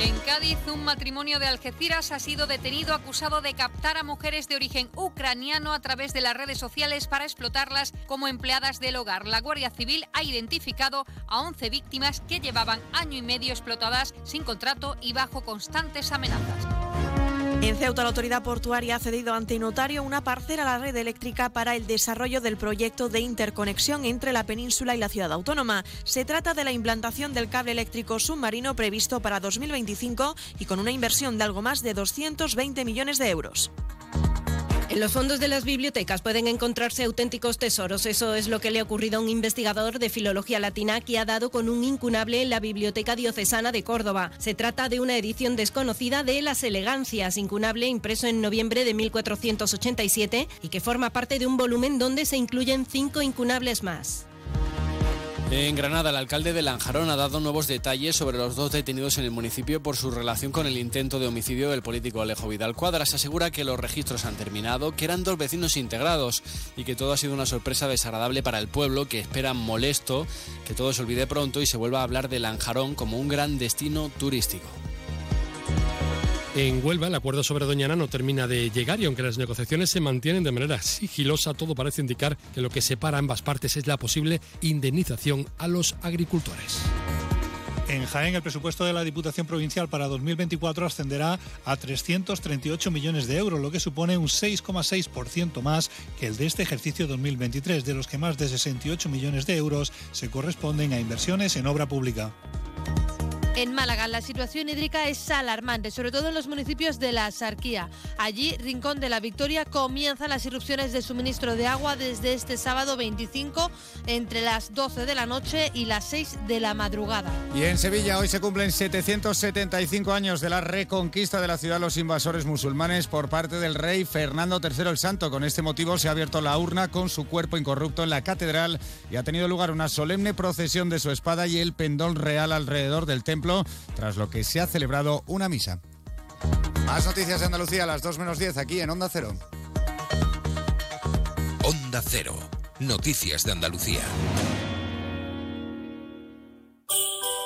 En Cádiz, un matrimonio de Algeciras ha sido detenido acusado de captar a mujeres de origen ucraniano a través de las redes sociales para explotarlas como empleadas del hogar. La Guardia Civil ha identificado a 11 víctimas que llevaban año y medio explotadas sin contrato y bajo constantes amenazas. En Ceuta, la autoridad portuaria ha cedido ante notario una parcela a la red eléctrica para el desarrollo del proyecto de interconexión entre la península y la ciudad autónoma. Se trata de la implantación del cable eléctrico submarino previsto para 2025 y con una inversión de algo más de 220 millones de euros. En los fondos de las bibliotecas pueden encontrarse auténticos tesoros. Eso es lo que le ha ocurrido a un investigador de filología latina que ha dado con un incunable en la Biblioteca Diocesana de Córdoba. Se trata de una edición desconocida de Las Elegancias, incunable impreso en noviembre de 1487 y que forma parte de un volumen donde se incluyen cinco incunables más. En Granada, el alcalde de Lanjarón ha dado nuevos detalles sobre los dos detenidos en el municipio por su relación con el intento de homicidio del político Alejo Vidal Cuadras. Asegura que los registros han terminado, que eran dos vecinos integrados y que todo ha sido una sorpresa desagradable para el pueblo, que espera molesto que todo se olvide pronto y se vuelva a hablar de Lanjarón como un gran destino turístico. En Huelva, el acuerdo sobre Doñana no termina de llegar y aunque las negociaciones se mantienen de manera sigilosa, todo parece indicar que lo que separa ambas partes es la posible indemnización a los agricultores. En Jaén, el presupuesto de la Diputación Provincial para 2024 ascenderá a 338 millones de euros, lo que supone un 6,6% más que el de este ejercicio 2023, de los que más de 68 millones de euros se corresponden a inversiones en obra pública. En Málaga la situación hídrica es alarmante, sobre todo en los municipios de la Sarquía. Allí, Rincón de la Victoria, comienzan las irrupciones de suministro de agua desde este sábado 25 entre las 12 de la noche y las 6 de la madrugada. Y en Sevilla hoy se cumplen 775 años de la reconquista de la ciudad los invasores musulmanes por parte del rey Fernando III el Santo. Con este motivo se ha abierto la urna con su cuerpo incorrupto en la catedral y ha tenido lugar una solemne procesión de su espada y el pendón real alrededor del templo tras lo que se ha celebrado una misa. Más noticias de Andalucía a las 2 menos 10 aquí en Onda Cero. Onda Cero. Noticias de Andalucía.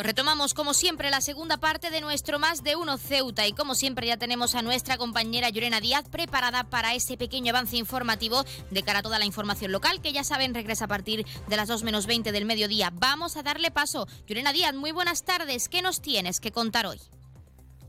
Pues retomamos como siempre la segunda parte de nuestro Más de Uno Ceuta y como siempre ya tenemos a nuestra compañera Llorena Díaz preparada para ese pequeño avance informativo de cara a toda la información local que ya saben regresa a partir de las 2 menos 20 del mediodía. Vamos a darle paso. Llorena Díaz, muy buenas tardes. ¿Qué nos tienes que contar hoy?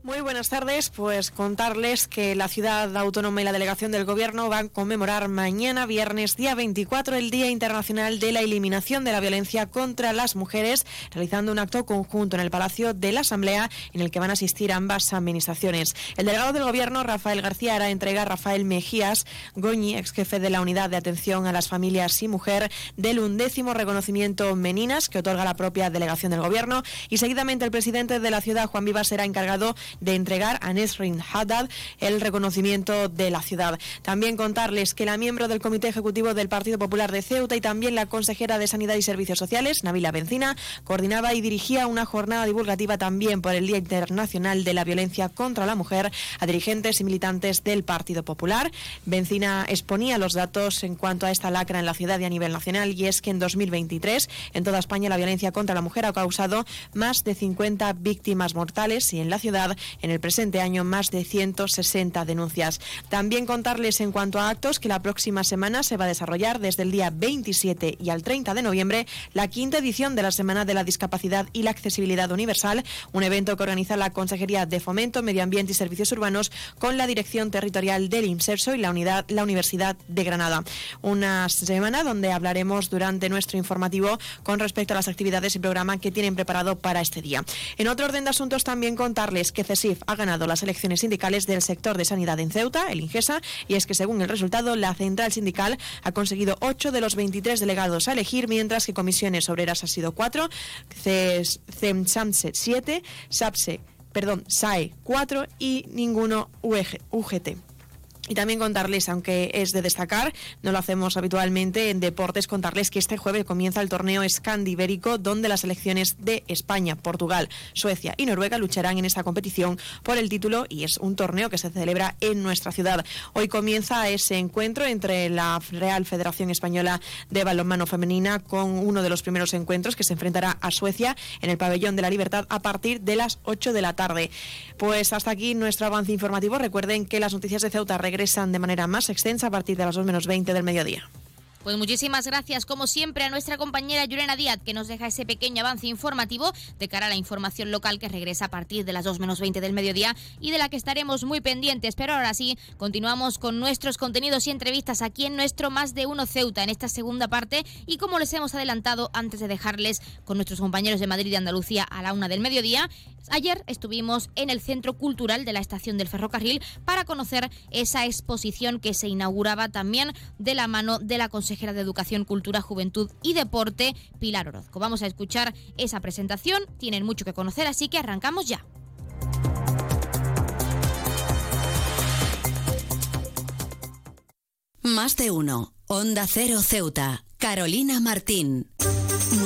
Muy buenas tardes, pues contarles que la ciudad autónoma y la delegación del gobierno van a conmemorar mañana viernes día 24 el Día Internacional de la Eliminación de la Violencia contra las Mujeres, realizando un acto conjunto en el Palacio de la Asamblea en el que van a asistir ambas administraciones. El delegado del gobierno, Rafael García, hará entrega a Rafael Mejías Goñi, ex jefe de la Unidad de Atención a las Familias y Mujer, del undécimo reconocimiento Meninas que otorga la propia delegación del gobierno y seguidamente el presidente de la ciudad, Juan Vivas, será encargado de entregar a Nesrin Haddad el reconocimiento de la ciudad. También contarles que la miembro del Comité Ejecutivo del Partido Popular de Ceuta y también la consejera de Sanidad y Servicios Sociales, Nabila Bencina, coordinaba y dirigía una jornada divulgativa también por el Día Internacional de la Violencia contra la Mujer a dirigentes y militantes del Partido Popular. Bencina exponía los datos en cuanto a esta lacra en la ciudad y a nivel nacional y es que en 2023 en toda España la violencia contra la mujer ha causado más de 50 víctimas mortales y en la ciudad en el presente año más de 160 denuncias. También contarles en cuanto a actos que la próxima semana se va a desarrollar desde el día 27 y al 30 de noviembre la quinta edición de la Semana de la Discapacidad y la Accesibilidad Universal, un evento que organiza la Consejería de Fomento, Medio Ambiente y Servicios Urbanos con la Dirección Territorial del IMSERSO y la, unidad, la Universidad de Granada. Una semana donde hablaremos durante nuestro informativo con respecto a las actividades y programa que tienen preparado para este día. En otro orden de asuntos también contarles que CESIF ha ganado las elecciones sindicales del sector de sanidad en Ceuta, el INGESA, y es que según el resultado la central sindical ha conseguido 8 de los 23 delegados a elegir, mientras que comisiones obreras ha sido 4, CEMSAMSE 7, SAPSE perdón, SAE 4 y ninguno UGT. Y también contarles, aunque es de destacar, no lo hacemos habitualmente en deportes, contarles que este jueves comienza el torneo Scandibérico, donde las selecciones de España, Portugal, Suecia y Noruega lucharán en esta competición por el título y es un torneo que se celebra en nuestra ciudad. Hoy comienza ese encuentro entre la Real Federación Española de Balonmano Femenina con uno de los primeros encuentros que se enfrentará a Suecia en el Pabellón de la Libertad a partir de las 8 de la tarde. Pues hasta aquí nuestro avance informativo. Recuerden que las noticias de Ceuta regresan de manera más extensa a partir de las 2 menos 20 del mediodía. Pues muchísimas gracias, como siempre, a nuestra compañera Yurena Díaz, que nos deja ese pequeño avance informativo de cara a la información local que regresa a partir de las 2 menos 20 del mediodía y de la que estaremos muy pendientes. Pero ahora sí, continuamos con nuestros contenidos y entrevistas aquí en nuestro Más de Uno Ceuta, en esta segunda parte. Y como les hemos adelantado antes de dejarles con nuestros compañeros de Madrid y Andalucía a la una del mediodía, ayer estuvimos en el Centro Cultural de la Estación del Ferrocarril para conocer esa exposición que se inauguraba también de la mano de la de Educación, Cultura, Juventud y Deporte, Pilar Orozco. Vamos a escuchar esa presentación, tienen mucho que conocer, así que arrancamos ya. Más de uno. Onda Cero Ceuta. Carolina Martín.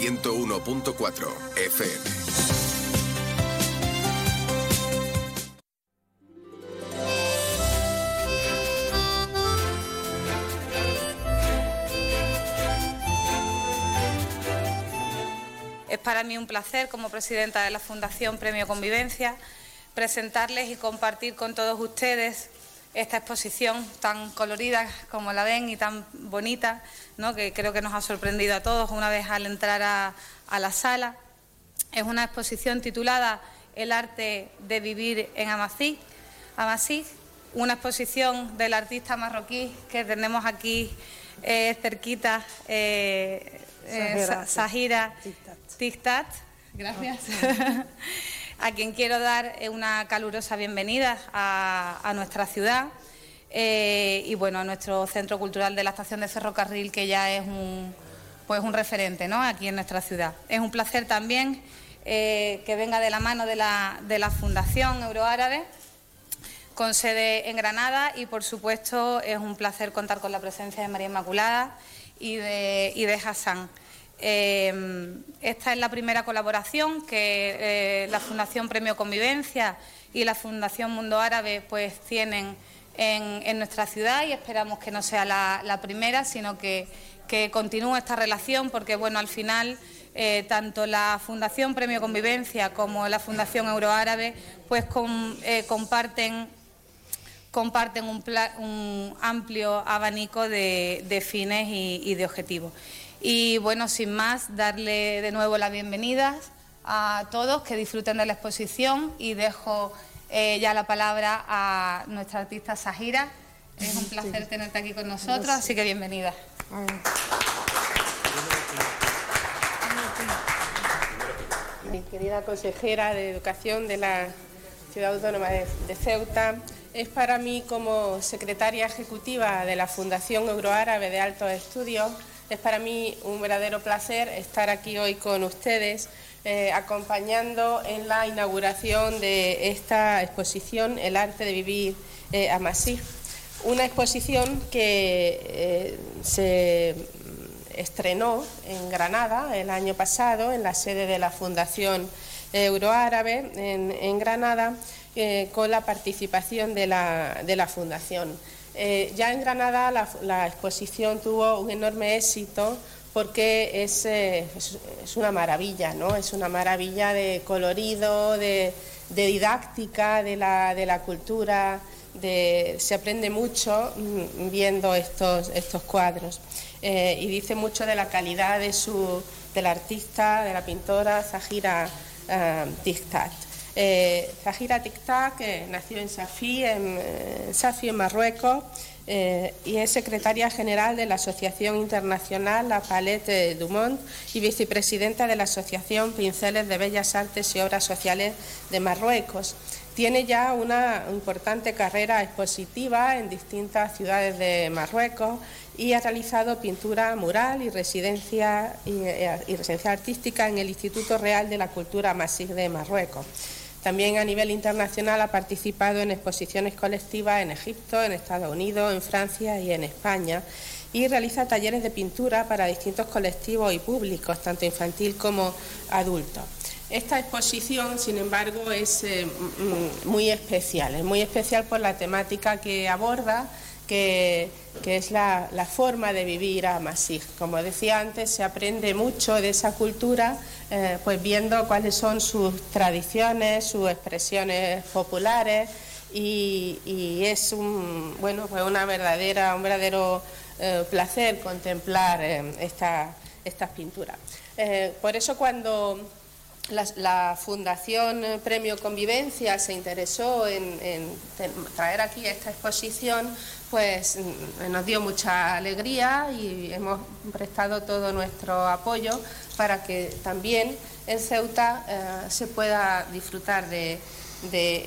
101.4 FM. Es para mí un placer, como presidenta de la Fundación Premio Convivencia, presentarles y compartir con todos ustedes esta exposición tan colorida como la ven y tan bonita, ¿no? que creo que nos ha sorprendido a todos una vez al entrar a, a la sala. Es una exposición titulada El arte de vivir en Amasí, Amasí una exposición del artista marroquí que tenemos aquí eh, cerquita, eh, eh, Sahira, Sa- Sahira Tictat. Gracias. a quien quiero dar eh, una calurosa bienvenida a, nuestra ciudad eh, y bueno, a nuestro Centro Cultural de la Estación de Ferrocarril, que ya es un, pues un referente ¿no? aquí en nuestra ciudad. Es un placer también eh, que venga de la mano de la, de la Fundación Euroárabe con sede en Granada y por supuesto es un placer contar con la presencia de María Inmaculada y de, y de Hassan. Eh, esta es la primera colaboración que eh, la Fundación Premio Convivencia y la Fundación Mundo Árabe pues tienen en, nuestra ciudad y esperamos que no sea la, primera, sino que, continúe esta relación porque bueno, al final eh, tanto la Fundación Premio Convivencia como la Fundación Euroárabe pues eh, comparten un, amplio abanico de, fines y, de objetivos. Y bueno, sin más, darle de nuevo las bienvenidas a todos, que disfruten de la exposición y dejo eh, ya la palabra a nuestra artista Sahira. Es un placer tenerte aquí con nosotros, así que bienvenida. Mi querida consejera de Educación de la Ciudad Autónoma de, Ceuta, es para mí como secretaria ejecutiva de la Fundación Euroárabe de Altos Estudios, es para mí un verdadero placer estar aquí hoy con ustedes eh, acompañando en la inauguración de esta exposición El arte de vivir eh, a Masí. Una exposición que eh, se estrenó en Granada el año pasado en la sede de la Fundación Euroárabe en, Granada eh, con la participación de la, Fundación. Eh, ya en Granada la, exposición tuvo un enorme éxito porque es, eh, una maravilla, ¿no? Es una maravilla de colorido, de, didáctica de la, cultura, se aprende mucho mm, viendo estos, cuadros. Eh, y dice mucho de la calidad de su, del artista, de la pintora Zahira Tiktak. Eh, Zahira Tiktak nació en Safi, en, Safi, en Marruecos, y es secretaria general de la Asociación Internacional La Palette Dumont y vicepresidenta de la Asociación Pinceles de Bellas Artes y Obras Sociales de Marruecos. Tiene ya una importante carrera expositiva en distintas ciudades de Marruecos y ha realizado pintura mural y residencia, y, eh, residencia artística en el Instituto Real de la Cultura Masig de Marruecos. También a nivel internacional ha participado en exposiciones colectivas en Egipto, en Estados Unidos, en Francia y en España y realiza talleres de pintura para distintos colectivos y públicos, tanto infantil como adultos. Esta exposición, sin embargo, es eh, muy especial, es muy especial por la temática que aborda que, es la, forma de vivir a Masig. Como decía antes, se aprende mucho de esa cultura, eh, pues viendo cuáles son sus tradiciones, sus expresiones populares y, es un, bueno, pues una verdadera, un verdadero eh, placer contemplar eh, estas pinturas. por eso cuando la, Fundación Premio Convivencia se interesó en, traer aquí esta exposición, pues mm, nos dio mucha alegría y hemos prestado todo nuestro apoyo para que también en Ceuta eh, se pueda disfrutar de,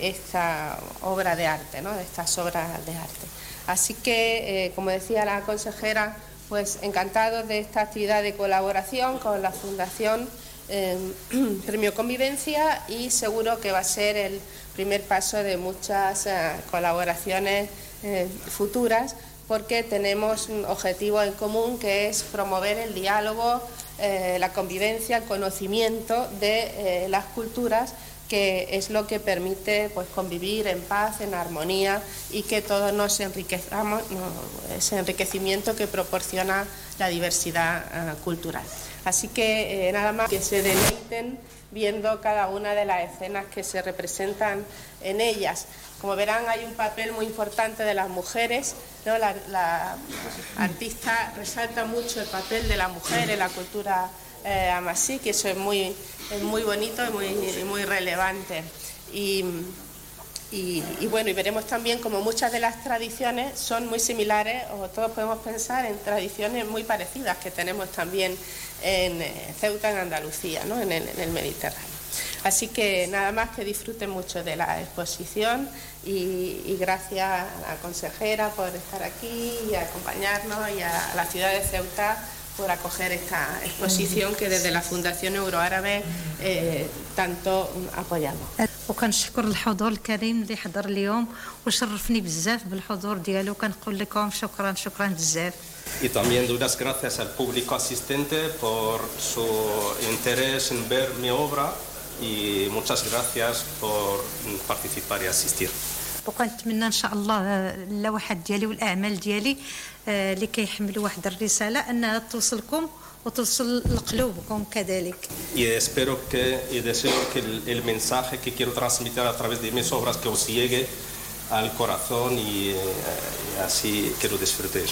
esta obra de arte, ¿no? de estas obras de arte. Así que, eh, como decía la consejera, pues encantados de esta actividad de colaboración con la Fundación Premio Convivencia y seguro que va a ser el primer paso de muchas eh, colaboraciones eh, futuras porque tenemos un objetivo en común que es promover el diálogo, eh, la convivencia, el conocimiento de las culturas que es lo que permite pues, convivir en paz, en armonía y que todos nos enriquezcamos, ese enriquecimiento que proporciona la diversidad cultural. Así que eh, nada más que se deleiten viendo cada una de las escenas que se representan en ellas. Como verán, hay un papel muy importante de las mujeres. La, artista resalta mucho el papel de la mujer en la cultura eh, que eso es muy, muy bonito y muy, muy relevante. Y, y, bueno, y veremos también como muchas de las tradiciones son muy similares, o todos podemos pensar en tradiciones muy parecidas que tenemos también en eh, Ceuta, en Andalucía, ¿no? en, el, Mediterráneo. Así que nada más que disfruten mucho de la exposición y, gracias a la consejera por estar aquí y acompañarnos y a la ciudad de Ceuta por acoger esta exposición que desde la Fundación Euroárabe eh, tanto apoyamos. وكنشكر الحضور الكريم اللي حضر اليوم وشرفني بزاف بالحضور ديالو كنقول لكم شكرا شكرا بزاف Y también doy las gracias al público asistente por su interés en ver mi obra y muchas gracias por participar y asistir. تحققوا نتمنى إن شاء الله آه، اللوحات ديالي والأعمال ديالي آه، اللي كيحملوا واحد الرسالة أنها توصلكم وتوصل لقلوبكم كذلك يا اسبيرو كي يا ديسيرو كي المساج كي كيرو ترانسميتير ا ترافيس دي ميس اوبراس كي اوسيغي al corazón y, y así que lo disfrutéis.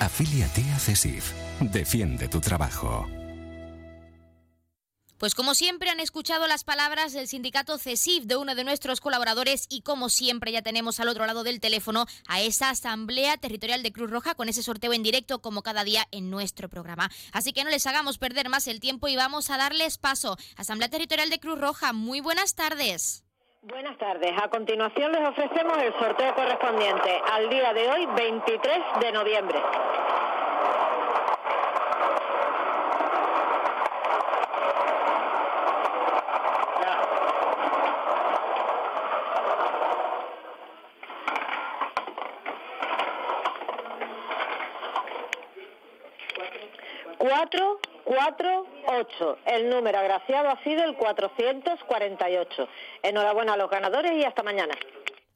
Afíliate a CESIF. Defiende tu trabajo. Pues como siempre han escuchado las palabras del sindicato CESIF de uno de nuestros colaboradores y como siempre ya tenemos al otro lado del teléfono a esa Asamblea Territorial de Cruz Roja con ese sorteo en directo como cada día en nuestro programa. Así que no les hagamos perder más el tiempo y vamos a darles paso. Asamblea Territorial de Cruz Roja, muy buenas tardes. Buenas tardes. A continuación les ofrecemos el sorteo correspondiente al día de hoy, 23 de noviembre. Cuatro, cuatro, ocho. El número agraciado ha sido el 448. Enhorabuena a los ganadores y hasta mañana.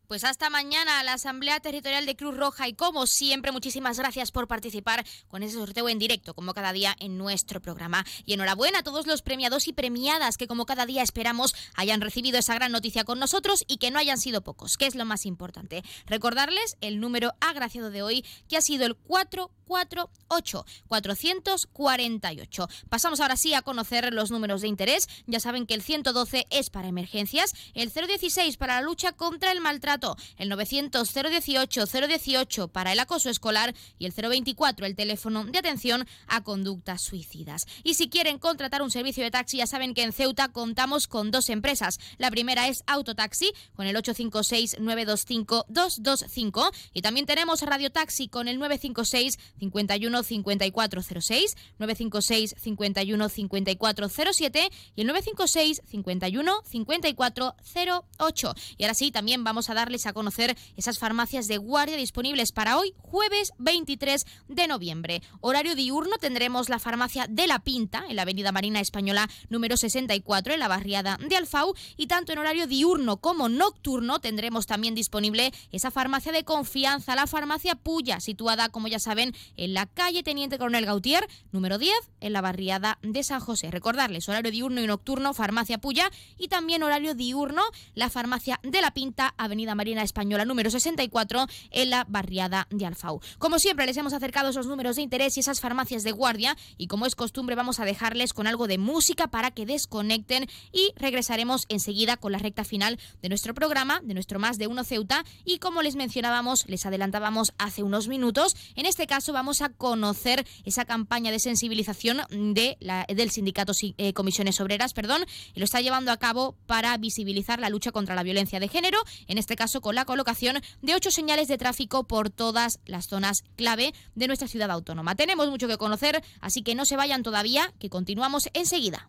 Pues hasta mañana a la Asamblea Territorial de Cruz Roja y como siempre muchísimas gracias por participar con ese sorteo en directo como cada día en nuestro programa. Y enhorabuena a todos los premiados y premiadas que como cada día esperamos hayan recibido esa gran noticia con nosotros y que no hayan sido pocos, que es lo más importante. Recordarles el número agraciado de hoy que ha sido el 448 448. Pasamos ahora sí a conocer los números de interés. Ya saben que el 112 es para emergencias, el 016 para la lucha contra el maltrato el 900 018 018 para el acoso escolar y el 024 el teléfono de atención a conductas suicidas. Y si quieren contratar un servicio de taxi, ya saben que en Ceuta contamos con dos empresas. La primera es Autotaxi con el 856 925 225 y también tenemos Radio Taxi con el 956 51 5406, 956 51 5407 y el 956 51 5408. Y ahora sí, también vamos a dar darles a conocer esas farmacias de guardia disponibles para hoy, jueves 23 de noviembre. Horario diurno tendremos la farmacia de La Pinta, en la Avenida Marina Española número 64, en la barriada de Alfau, y tanto en horario diurno como nocturno tendremos también disponible esa farmacia de confianza, la farmacia Puya, situada, como ya saben, en la calle Teniente Coronel Gautier, número 10, en la barriada de San José. Recordarles, horario diurno y nocturno, farmacia Puya, y también horario diurno, la farmacia de La Pinta, Avenida Marina Española número 64 en la barriada de Alfau. Como siempre les hemos acercado esos números de interés y esas farmacias de guardia y como es costumbre vamos a dejarles con algo de música para que desconecten y regresaremos enseguida con la recta final de nuestro programa, de nuestro Más de Uno Ceuta y como les mencionábamos, les adelantábamos hace unos minutos, en este caso vamos a conocer esa campaña de sensibilización de la, del sindicato eh, Comisiones Obreras, perdón, y lo está llevando a cabo para visibilizar la lucha contra la violencia de género, en este caso con la colocación de ocho señales de tráfico por todas las zonas clave de nuestra ciudad autónoma. Tenemos mucho que conocer, así que no se vayan todavía, que continuamos enseguida.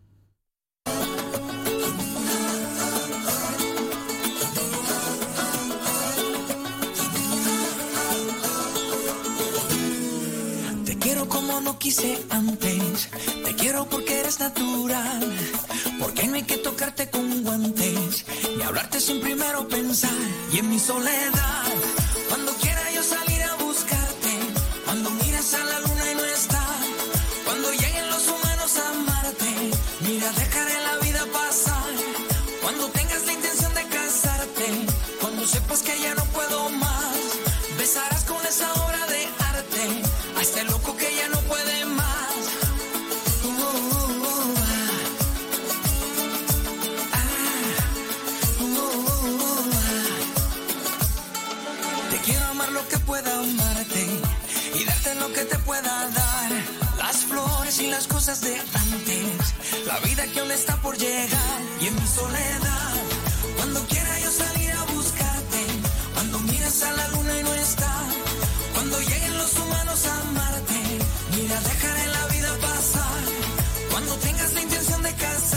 Como no quise antes, te quiero porque eres natural, porque no hay que tocarte con guantes, ni hablarte sin primero pensar, y en mi soledad, las cosas de antes. La vida que aún está por llegar. Y en mi soledad, cuando quiera yo salir a buscarte. Cuando mires a la luna y no está. Cuando lleguen los humanos a amarte. Mira, dejaré la vida pasar. Cuando tengas la intención de casarte.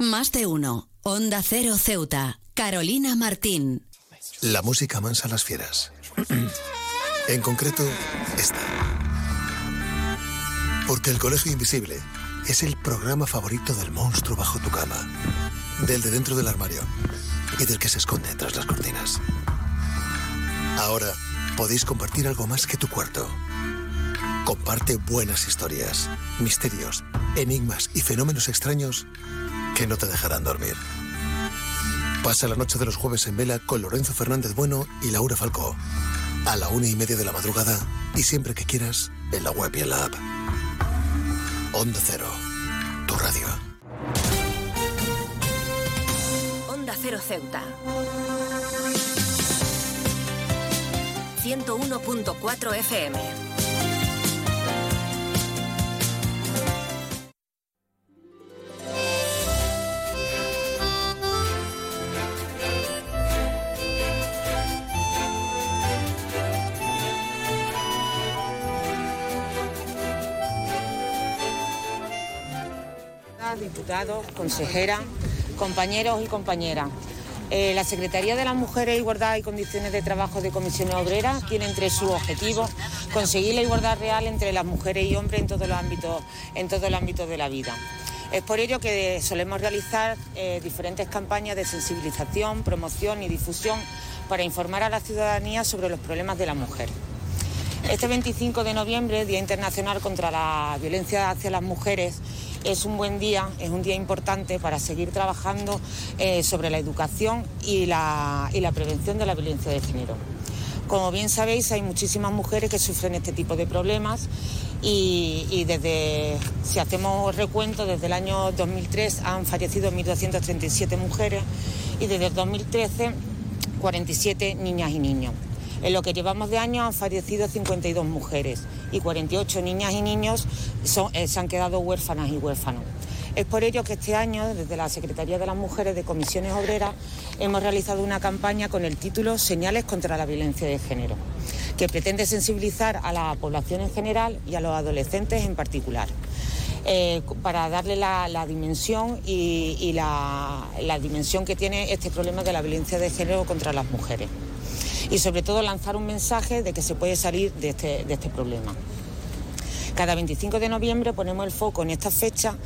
Más de uno. Onda Cero Ceuta. Carolina Martín. La música mansa a las fieras. en concreto, esta. Porque el Colegio Invisible es el programa favorito del monstruo bajo tu cama, del de dentro del armario y del que se esconde tras las cortinas. Ahora podéis compartir algo más que tu cuarto. Comparte buenas historias, misterios, enigmas y fenómenos extraños que no te dejarán dormir. Pasa la noche de los jueves en vela con Lorenzo Fernández Bueno y Laura Falcó. A la una y media de la madrugada y siempre que quieras en la web y en la app. Onda Cero, tu radio. Onda Cero Ceuta. 101.4 FM. Diputados, consejera, compañeros y compañeras. Eh, la Secretaría de las Mujeres, Igualdad y Condiciones de Trabajo de Comisiones Obreras tiene entre sus objetivos conseguir la igualdad real entre las mujeres y hombres en todos los ámbitos, en todos los ámbitos de la vida. Es por ello que solemos realizar eh, diferentes campañas de sensibilización, promoción y difusión para informar a la ciudadanía sobre los problemas de la mujer. Este 25 de noviembre, Día Internacional contra la Violencia hacia las Mujeres, es un buen día, es un día importante para seguir trabajando eh, sobre la educación y la, y la prevención de la violencia de género. Como bien sabéis, hay muchísimas mujeres que sufren este tipo de problemas y, desde, si hacemos recuento, desde el año 2003 han fallecido 1.237 mujeres y desde el 2013 47 niñas y niños. En lo que llevamos de año han fallecido 52 mujeres y 48 niñas y niños eh, se han quedado huérfanas y huérfanos. Es por ello que este año, desde la Secretaría de las Mujeres de Comisiones Obreras, hemos realizado una campaña con el título Señales contra la violencia de género, que pretende sensibilizar a la población en general y a los adolescentes en particular. eh, para darle la, dimensión y, la dimensión que tiene este problema de la violencia de género contra las mujeres. Y sobre todo lanzar un mensaje de que se puede salir de este, de este problema. Cada 25 de noviembre ponemos el foco en esta fecha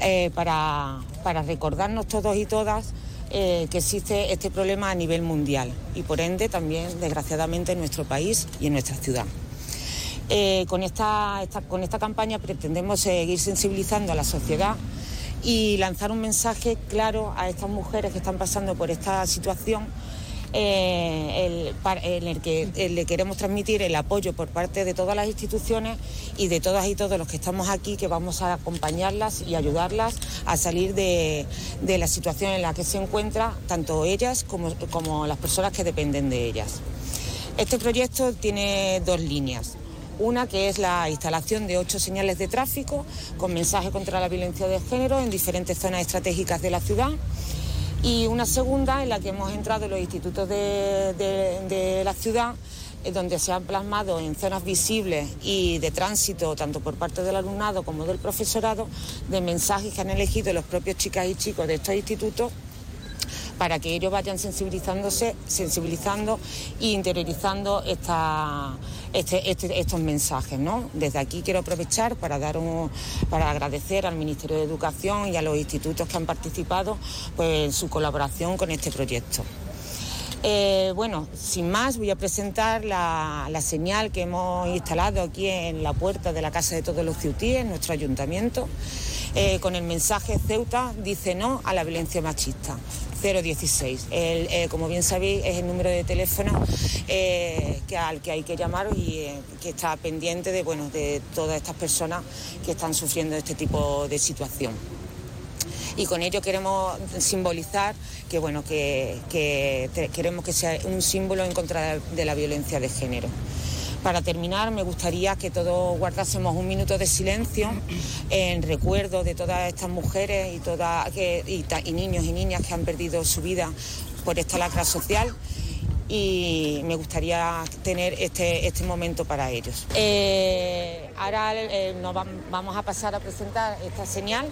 eh, para, para recordarnos todos y todas eh, que existe este problema a nivel mundial y por ende también desgraciadamente en nuestro país y en nuestra ciudad. Eh, con, esta, con esta campaña pretendemos seguir sensibilizando a la sociedad y lanzar un mensaje claro a estas mujeres que están pasando por esta situación eh, en el que le queremos transmitir el apoyo por parte de todas las instituciones y de todas y todos los que estamos aquí, que vamos a acompañarlas y ayudarlas a salir de, de la situación en la que se encuentran, tanto ellas como, como las personas que dependen de ellas. Este proyecto tiene dos líneas. Una que es la instalación de ocho señales de tráfico con mensaje contra la violencia de género en diferentes zonas estratégicas de la ciudad. Y una segunda en la que hemos entrado en los institutos de, la ciudad eh, donde se han plasmado en zonas visibles y de tránsito, tanto por parte del alumnado como del profesorado, de mensajes que han elegido los propios chicas y chicos de estos institutos para que ellos vayan sensibilizándose, sensibilizando e interiorizando este- este- estos mensajes. ¿no? Desde aquí quiero aprovechar para, dar un- para agradecer al Ministerio de Educación y a los institutos que han participado pues, en su colaboración con este proyecto. Eh, bueno, sin más, voy a presentar la, la señal que hemos instalado aquí en la puerta de la Casa de Todos los Ciutíes, en nuestro ayuntamiento, eh, con el mensaje Ceuta dice no a la violencia machista. 016. El, eh, como bien sabéis, es el número de teléfono eh, que, al que hay que llamar y eh, que está pendiente de, bueno, de todas estas personas que están sufriendo este tipo de situación y con ello queremos simbolizar que bueno que, queremos que sea un símbolo en contra de la violencia de género. Para terminar, me gustaría que todos guardásemos un minuto de silencio en recuerdo de todas estas mujeres y, y niños y niñas que han perdido su vida por esta lacra social y me gustaría tener este, este momento para ellos. Eh, ahora eh, nos vam- vamos a pasar a presentar esta señal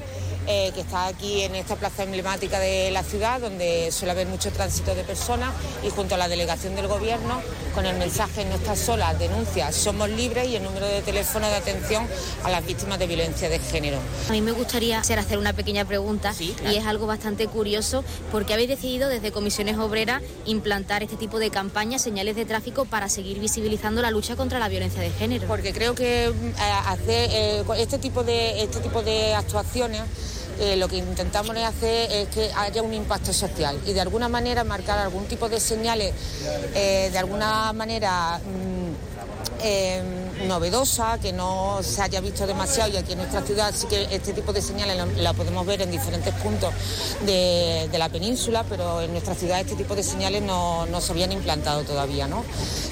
eh, que está aquí en esta plaza emblemática de la ciudad donde suele haber mucho tránsito de personas y junto a la delegación del gobierno con el mensaje no estás sola, denuncia, somos libres y el número de teléfono de atención a las víctimas de violencia de género. A mí me gustaría hacer hacer una pequeña pregunta y es algo bastante curioso porque habéis decidido desde Comisiones Obreras implantar este tipo de campañas, señales de tráfico para seguir visibilizando la lucha contra la violencia de género. Porque creo que eh, hacer eh, este tipo de este tipo de actuaciones eh, lo que intentamos hacer es que haya un impacto social y de alguna manera marcar algún tipo de señales eh, de alguna manera mm, eh, novedosa, que no se haya visto demasiado y aquí en nuestra ciudad sí que este tipo de señales la, podemos ver en diferentes puntos de, de la península, pero en nuestra ciudad este tipo de señales no, no se habían implantado todavía. ¿no?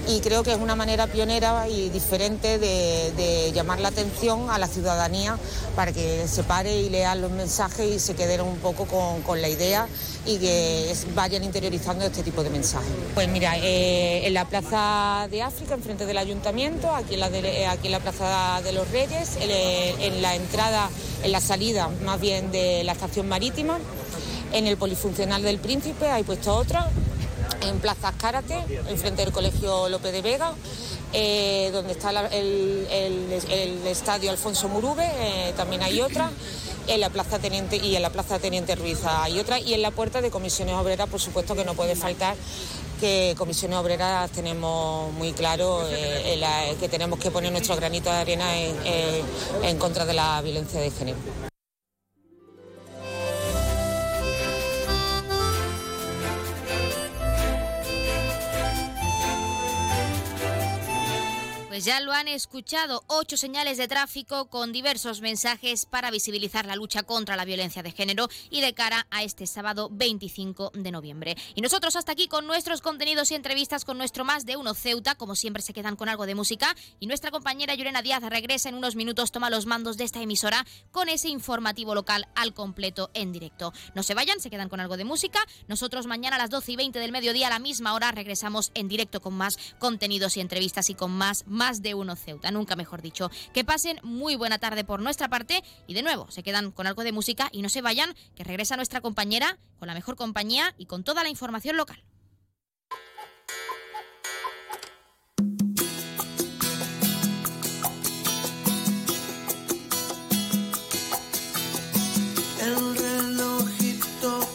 Y creo que es una manera pionera y diferente de, llamar la atención a la ciudadanía para que se pare y lean los mensajes y se queden un poco con, con la idea y que es- vayan interiorizando este tipo de mensajes. Pues mira, eh, en la Plaza de África, enfrente del Ayuntamiento, aquí en la, de- eh, aquí en la Plaza de los Reyes, en, la entrada, en la salida más bien de la estación marítima, en el Polifuncional del Príncipe hay puesto otra, en Plaza Azcárate, enfrente del Colegio López de Vega, eh, donde está el estadio Alfonso Murube, eh, también hay otra. En la Plaza Teniente y en la Plaza Teniente Ruiz hay otra y en la puerta de Comisiones Obreras, por supuesto que no puede faltar que Comisiones Obreras tenemos muy claro eh, eh, que tenemos que poner nuestro granito de arena en, en contra de la violencia de género. Ya lo han escuchado, ocho señales de tráfico con diversos mensajes para visibilizar la lucha contra la violencia de género y de cara a este sábado 25 de noviembre. Y nosotros hasta aquí con nuestros contenidos y entrevistas con nuestro más de uno Ceuta, como siempre se quedan con algo de música y nuestra compañera Yurena Díaz regresa en unos minutos, toma los mandos de esta emisora con ese informativo local al completo en directo. No se vayan, se quedan con algo de música. Nosotros mañana a las 12 y 20 del mediodía a la misma hora regresamos en directo con más contenidos y entrevistas y con más más de uno Ceuta, nunca mejor dicho. Que pasen muy buena tarde por nuestra parte y de nuevo se quedan con algo de música y no se vayan, que regresa nuestra compañera con la mejor compañía y con toda la información local. El relojito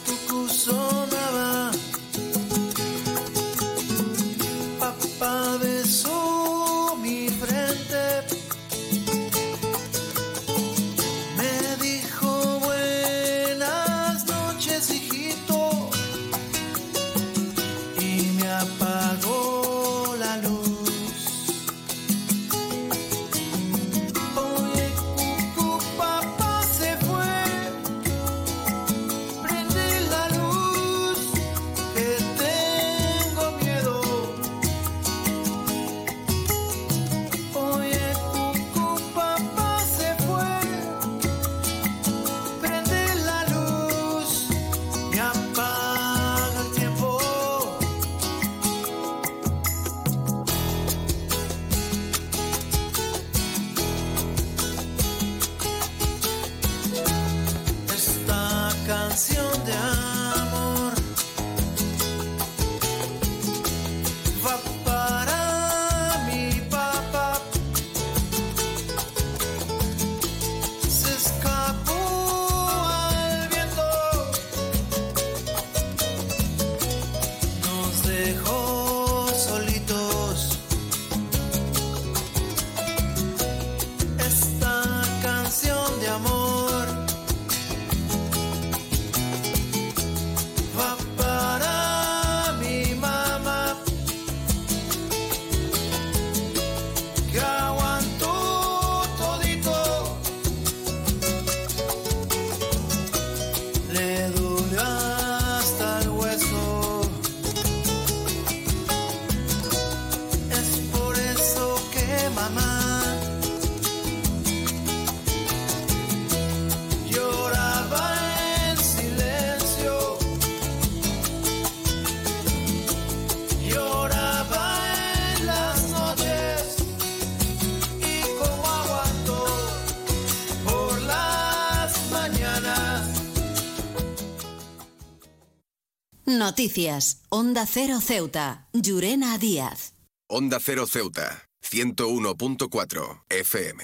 Noticias. Onda Cero Ceuta. Llurena Díaz. Onda Cero Ceuta, 101.4 FM.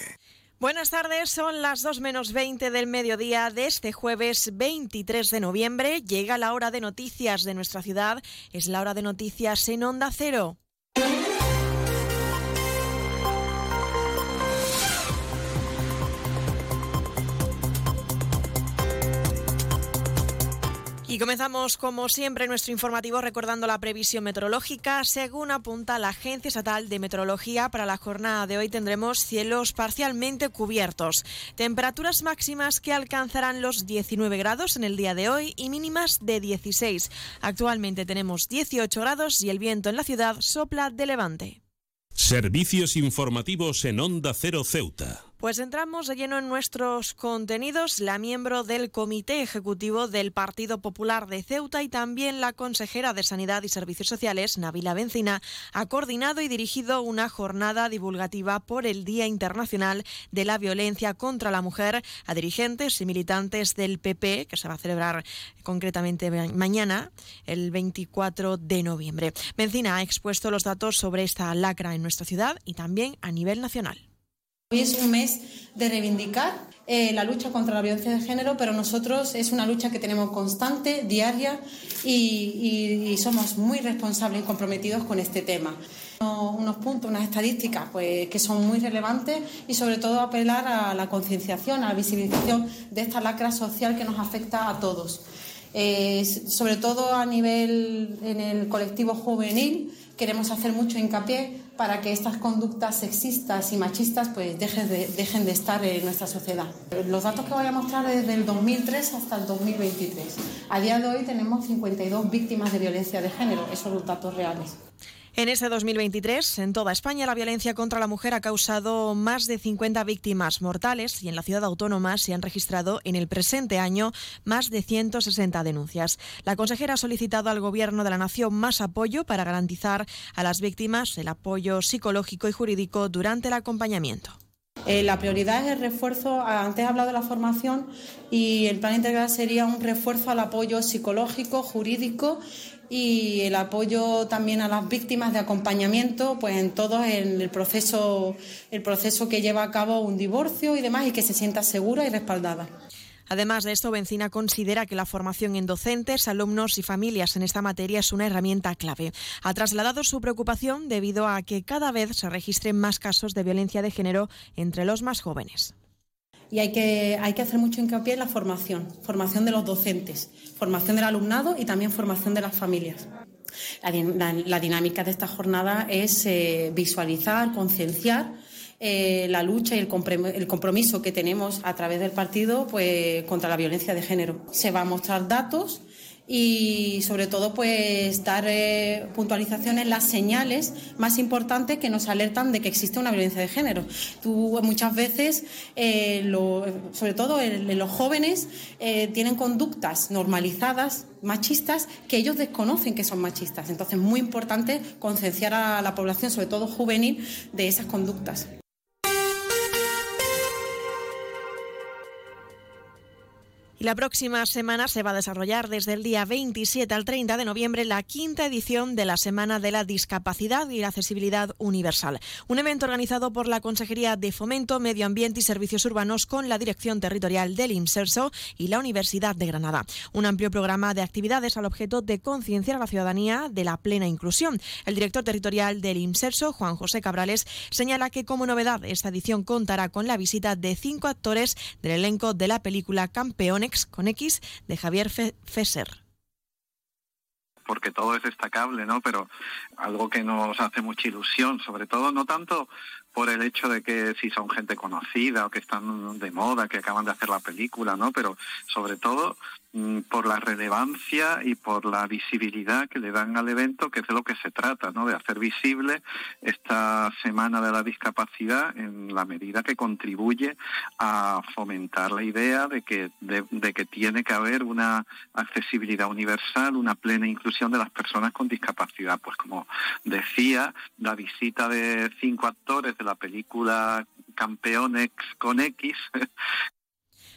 Buenas tardes, son las 2 menos 20 del mediodía de este jueves 23 de noviembre. Llega la hora de noticias de nuestra ciudad. Es la hora de noticias en Onda Cero. Y comenzamos, como siempre, nuestro informativo recordando la previsión meteorológica. Según apunta la Agencia Estatal de Meteorología, para la jornada de hoy tendremos cielos parcialmente cubiertos. Temperaturas máximas que alcanzarán los 19 grados en el día de hoy y mínimas de 16. Actualmente tenemos 18 grados y el viento en la ciudad sopla de levante. Servicios informativos en Onda Cero Ceuta. Pues entramos de lleno en nuestros contenidos. La miembro del Comité Ejecutivo del Partido Popular de Ceuta y también la consejera de Sanidad y Servicios Sociales, Navila Bencina, ha coordinado y dirigido una jornada divulgativa por el Día Internacional de la Violencia contra la Mujer a dirigentes y militantes del PP, que se va a celebrar concretamente mañana, el 24 de noviembre. Bencina ha expuesto los datos sobre esta lacra en nuestra ciudad y también a nivel nacional. Hoy es un mes de reivindicar eh, la lucha contra la violencia de género, pero nosotros es una lucha que tenemos constante, diaria, y, somos muy responsables y comprometidos con este tema. Unos puntos, unas estadísticas pues, que son muy relevantes y sobre todo apelar a la concienciación, a la visibilización de esta lacra social que nos afecta a todos. Eh, sobre todo a nivel en el colectivo juvenil, queremos hacer mucho hincapié para que estas conductas sexistas y machistas pues dejen de, dejen de estar en nuestra sociedad. Los datos que voy a mostrar desde el 2003 hasta el 2023. A día de hoy tenemos 52 víctimas de violencia de género, esos son los datos reales. En este 2023, en toda España, la violencia contra la mujer ha causado más de 50 víctimas mortales y en la ciudad autónoma se han registrado en el presente año más de 160 denuncias. La consejera ha solicitado al Gobierno de la Nación más apoyo para garantizar a las víctimas el apoyo psicológico y jurídico durante el acompañamiento. Eh, la prioridad es el refuerzo, antes he hablado de la formación y el plan integral sería un refuerzo al apoyo psicológico, jurídico y el apoyo también a las víctimas de acompañamiento, pues en todo el proceso, el proceso que lleva a cabo un divorcio y demás y que se sienta segura y respaldada. Además de esto, Bencina considera que la formación en docentes, alumnos y familias en esta materia es una herramienta clave. Ha trasladado su preocupación debido a que cada vez se registren más casos de violencia de género entre los más jóvenes. Y hay que, hay que hacer mucho hincapié en la formación, formación de los docentes, formación del alumnado y también formación de las familias. La, dinámica de esta jornada es eh, visualizar, concienciar eh, la lucha y el compromiso que tenemos a través del partido pues, contra la violencia de género. Se va a mostrar datos y sobre todo pues dar eh, puntualizaciones las señales más importantes que nos alertan de que existe una violencia de género. Tú muchas veces, eh, sobre todo en, los jóvenes, tienen conductas normalizadas machistas que ellos desconocen que son machistas. Entonces, muy importante concienciar a la población, sobre todo juvenil, de esas conductas. La próxima semana se va a desarrollar desde el día 27 al 30 de noviembre la quinta edición de la Semana de la Discapacidad y la Accesibilidad Universal, un evento organizado por la Consejería de Fomento, Medio Ambiente y Servicios Urbanos con la Dirección Territorial del INSERSO y la Universidad de Granada. Un amplio programa de actividades al objeto de concienciar a la ciudadanía de la plena inclusión. El director territorial del INSERSO, Juan José Cabrales, señala que como novedad esta edición contará con la visita de cinco actores del elenco de la película Campeones con X de Javier Fesser porque todo es destacable, ¿no? Pero algo que nos hace mucha ilusión, sobre todo no tanto por el hecho de que si son gente conocida o que están de moda, que acaban de hacer la película, ¿no? Pero sobre todo por la relevancia y por la visibilidad que le dan al evento, que es de lo que se trata, ¿no? De hacer visible esta Semana de la Discapacidad en la medida que contribuye a fomentar la idea de que, de, que tiene que haber una accesibilidad universal, una plena inclusión de las personas con discapacidad. Pues como decía, la visita de cinco actores de la película Campeones con X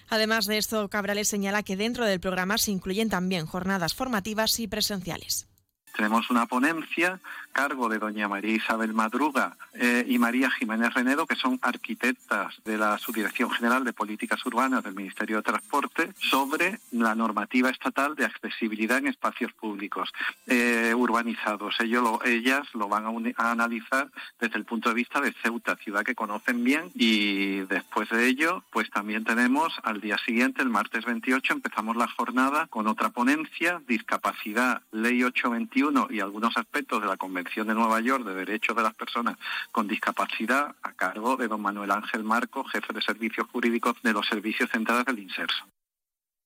Además de esto, Cabrales señala que dentro del programa se incluyen también jornadas formativas y presenciales. Tenemos una ponencia cargo de doña María Isabel Madruga eh, y María Jiménez Renedo, que son arquitectas de la Subdirección General de Políticas Urbanas del Ministerio de Transporte, sobre la normativa estatal de accesibilidad en espacios públicos eh, urbanizados. Ellos ellas lo van a, a, analizar desde el punto de vista de Ceuta, ciudad que conocen bien, y después de ello, pues también tenemos al día siguiente, el martes 28, empezamos la jornada con otra ponencia, discapacidad, ley 821 y algunos aspectos de la Convención de Nueva York de Derechos de las Personas con Discapacidad a cargo de don Manuel Ángel Marco, jefe de servicios jurídicos de los servicios centrales del INSERSO.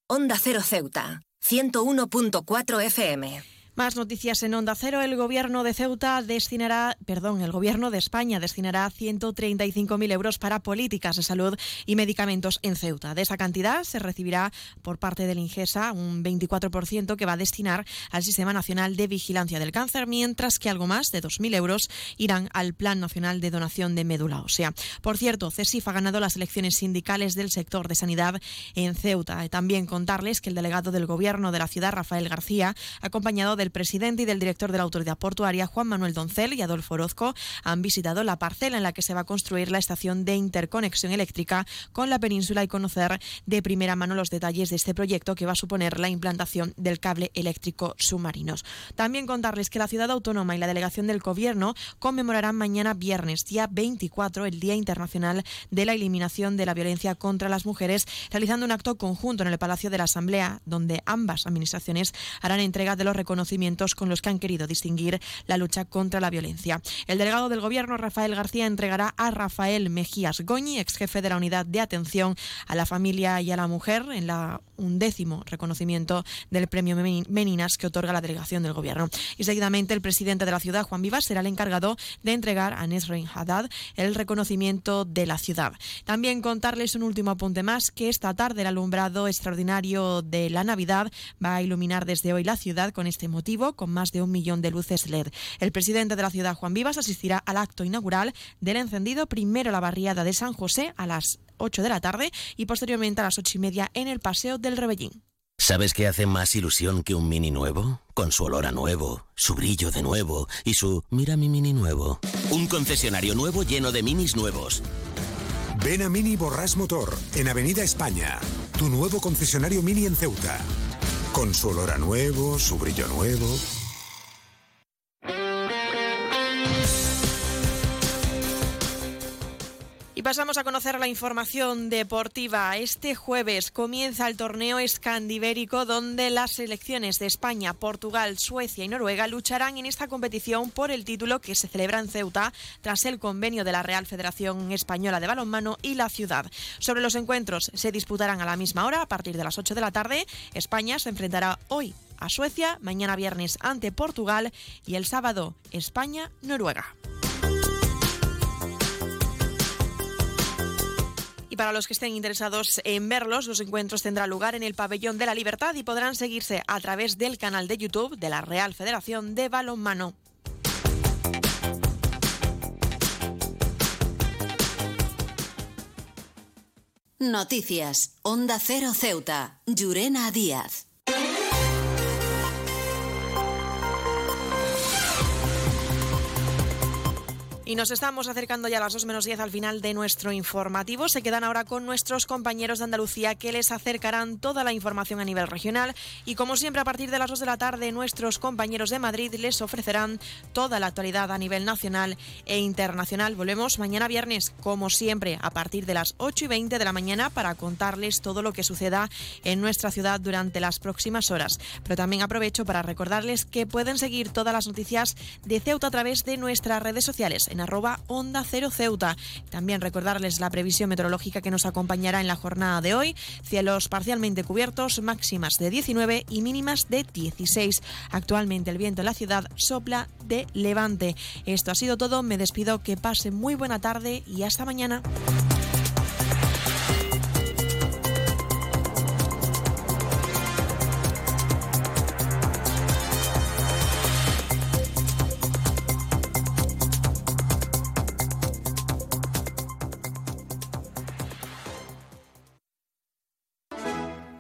Onda Cero Ceuta, 101.4 FM. Más noticias en Onda Cero. El gobierno de Ceuta destinará, perdón, el gobierno de España destinará 135.000 euros para políticas de salud y medicamentos en Ceuta. De esa cantidad se recibirá por parte del Ingesa un 24% que va a destinar al Sistema Nacional de Vigilancia del Cáncer, mientras que algo más de 2.000 euros irán al Plan Nacional de Donación de Médula Ósea. Por cierto, CESIF ha ganado las elecciones sindicales del sector de sanidad en Ceuta. También contarles que el delegado del gobierno de la ciudad, Rafael García, acompañado del presidente y del director de la autoridad portuaria, Juan Manuel Doncel y Adolfo Orozco, han visitado la parcela en la que se va a construir la estación de interconexión eléctrica con la península y conocer de primera mano los detalles de este proyecto que va a suponer la implantación del cable eléctrico submarinos. También contarles que la ciudad autónoma y la delegación del gobierno conmemorarán mañana viernes, día 24, el Día Internacional de la Eliminación de la Violencia contra las Mujeres, realizando un acto conjunto en el Palacio de la Asamblea, donde ambas administraciones harán entrega de los reconocimientos con los que han querido distinguir la lucha contra la violencia. El delegado del Gobierno, Rafael García, entregará a Rafael Mejías Goñi, ex jefe de la Unidad de Atención a la Familia y a la Mujer, en la undécimo reconocimiento del Premio Meninas que otorga la delegación del Gobierno. Y seguidamente el presidente de la ciudad, Juan Vivas, será el encargado de entregar a Nesrin Haddad el reconocimiento de la ciudad. También contarles un último apunte más, que esta tarde el alumbrado extraordinario de la Navidad va a iluminar desde hoy la ciudad con este motivo, con más de un millón de luces LED. El presidente de la ciudad, Juan Vivas, asistirá al acto inaugural del encendido primero la barriada de San José a las 8 de la tarde y posteriormente a las 8 y media en el Paseo del Rebellín. ¿Sabes qué hace más ilusión que un mini nuevo? Con su olor a nuevo, su brillo de nuevo y su mira mi mini nuevo. Un concesionario nuevo lleno de minis nuevos. Ven a Mini Borras Motor, en Avenida España. Tu nuevo concesionario Mini en Ceuta. Con su olor a nuevo, su brillo nuevo. Y pasamos a conocer la información deportiva. Este jueves comienza el torneo escandibérico donde las selecciones de España, Portugal, Suecia y Noruega lucharán en esta competición por el título que se celebra en Ceuta tras el convenio de la Real Federación Española de Balonmano y la ciudad. Sobre los encuentros se disputarán a la misma hora, a partir de las 8 de la tarde. España se enfrentará hoy a Suecia, mañana viernes ante Portugal y el sábado España-Noruega. Y para los que estén interesados en verlos, los encuentros tendrán lugar en el Pabellón de la Libertad y podrán seguirse a través del canal de YouTube de la Real Federación de Balonmano. Noticias. Onda Cero Ceuta. Llurena Díaz. Y nos estamos acercando ya a las 2 menos 10 al final de nuestro informativo. Se quedan ahora con nuestros compañeros de Andalucía que les acercarán toda la información a nivel regional. Y como siempre, a partir de las 2 de la tarde, nuestros compañeros de Madrid les ofrecerán toda la actualidad a nivel nacional e internacional. Volvemos mañana viernes, como siempre, a partir de las 8 y 20 de la mañana para contarles todo lo que suceda en nuestra ciudad durante las próximas horas. Pero también aprovecho para recordarles que pueden seguir todas las noticias de Ceuta a través de nuestras redes sociales arroba Onda Cero Ceuta. También recordarles la previsión meteorológica que nos acompañará en la jornada de hoy. Cielos parcialmente cubiertos, máximas de 19 y mínimas de 16. Actualmente el viento en la ciudad sopla de levante. Esto ha sido todo. Me despido. Que pase muy buena tarde y hasta mañana.